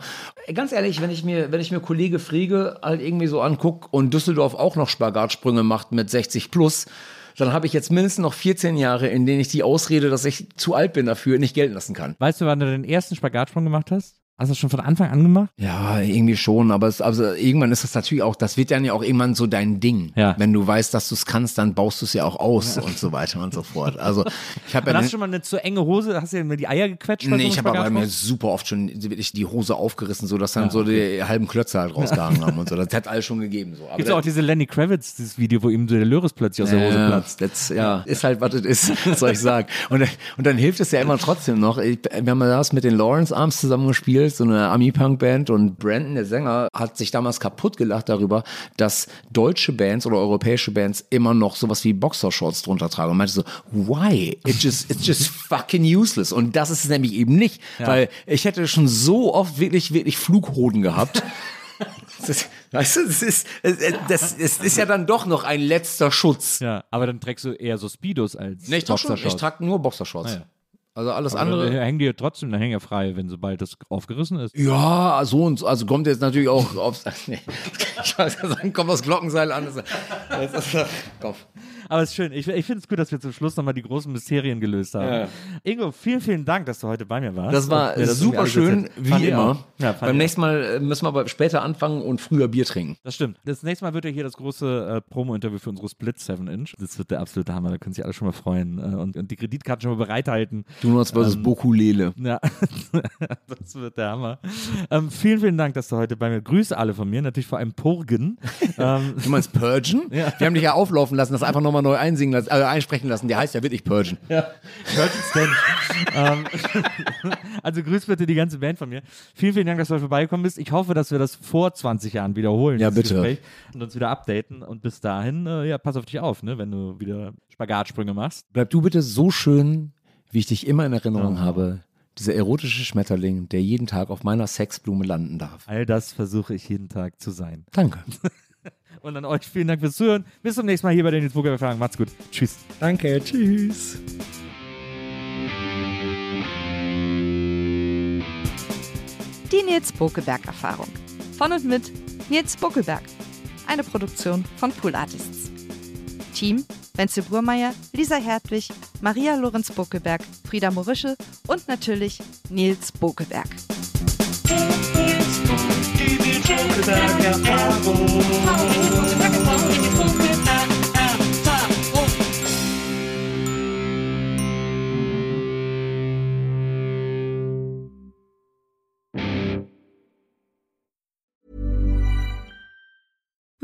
Ganz ehrlich, wenn ich mir, wenn ich mir Kollege Frege halt irgendwie so anguck und Düsseldorf auch noch Spagatsprünge macht mit 60 plus, dann habe ich jetzt mindestens noch 14 Jahre, in denen ich die Ausrede, dass ich zu alt bin dafür, nicht gelten lassen kann. Weißt du, wann du den ersten Spagatsprung gemacht hast? Hast du das schon von Anfang an gemacht? Ja, irgendwie schon, aber es, also irgendwann ist das natürlich auch, das wird dann ja auch irgendwann so dein Ding. Ja. Wenn du weißt, dass du es kannst, dann baust du es ja auch aus und so weiter und so fort. Also ich habe ja hast du schon mal eine zu enge Hose, hast du dir mir die Eier gequetscht? Nee, ich habe aber mir super oft schon wirklich die Hose aufgerissen, so dass dann so die halben Klötze halt rausgehangen haben und so. Das hat alles schon gegeben. So. Aber Gibt's auch diese Lenny Kravitz, dieses Video, wo ihm so der Löris plötzlich aus der Hose ja, platzt. das, ja, ist halt, was es ist, was soll ich sagen. Und, und dann hilft es ja immer trotzdem noch. Ich, wir haben ja das mit den Lawrence Arms zusammen gespielt, so eine Ami-Punk-Band und Brandon, der Sänger, hat sich damals kaputt gelacht darüber, dass deutsche Bands oder europäische Bands immer noch sowas wie Boxershorts drunter tragen. Und meinte so, why? It just, it's just fucking useless. Und das ist es nämlich eben nicht, weil ich hätte schon so oft wirklich, wirklich Flughoden gehabt. Ist, weißt du, das ist, das, das ist ja dann doch noch ein letzter Schutz. Ja, aber dann trägst du eher so Speedos als Nee, ich trage schon, ich Boxershorts. trage nur Boxershorts. Ah, ja. Also alles Aber andere. hängen die ja trotzdem, dann hängen ja frei, wenn sobald das aufgerissen ist. Ja, so und so. Also kommt jetzt natürlich auch aufs. Nee, ich weiß sagen, kommt das Glockenseil an. Das ist, das ist, Kopf. Aber es ist schön. Ich, ich finde es gut, dass wir zum Schluss nochmal die großen Mysterien gelöst haben. Ja. Ingo, vielen, vielen Dank, dass du heute bei mir warst. Das war das super schön. Fand wie ich immer. Ja, fand Beim nächsten Mal äh, müssen wir aber später anfangen und früher Bier trinken. Das stimmt. Das nächste Mal wird ja hier das große äh, Promo-Interview für unsere Split 7 Inch. Das wird der absolute Hammer. Da können sich alle schon mal freuen äh, und, und die Kreditkarten schon mal bereithalten. Donuts versus Ähm, Bokulele. Ja, das wird der Hammer. Ähm, vielen, vielen Dank, dass du heute bei mir Grüße alle von mir, natürlich vor allem Purgen. ähm, Du meinst Purgen? Ja. Wir haben dich ja auflaufen lassen, das einfach nochmal neu einsingen lassen, äh, einsprechen lassen. Der heißt ja wirklich. Purgen Stench. ähm, also grüß bitte die ganze Band von mir. Vielen, vielen Dank, dass du vorbeigekommen bist. Ich hoffe, dass wir das vor 20 Jahren wiederholen. Ja, bitte. Gespräch, und uns wieder updaten. Und bis dahin, äh, ja, pass auf dich auf, ne, wenn du wieder Spagatsprünge machst. Bleib du bitte so schön, wie ich dich immer in Erinnerung habe. Dieser erotische Schmetterling, der jeden Tag auf meiner Sexblume landen darf. All das versuche ich jeden Tag zu sein. Danke. Und an euch vielen Dank fürs Zuhören. Bis zum nächsten Mal hier bei den Nils Burger Fragen. Macht's gut. Tschüss. Danke, tschüss. Die Nils Bokeberg Erfahrung. Von und mit Nils Buckelberg. Eine Produktion von Pool Artists. Team Wenzel Burmeier, Lisa Hertwig, Maria Lorenz Buckelberg, Frieda Morische und natürlich Nils Cause I got problems.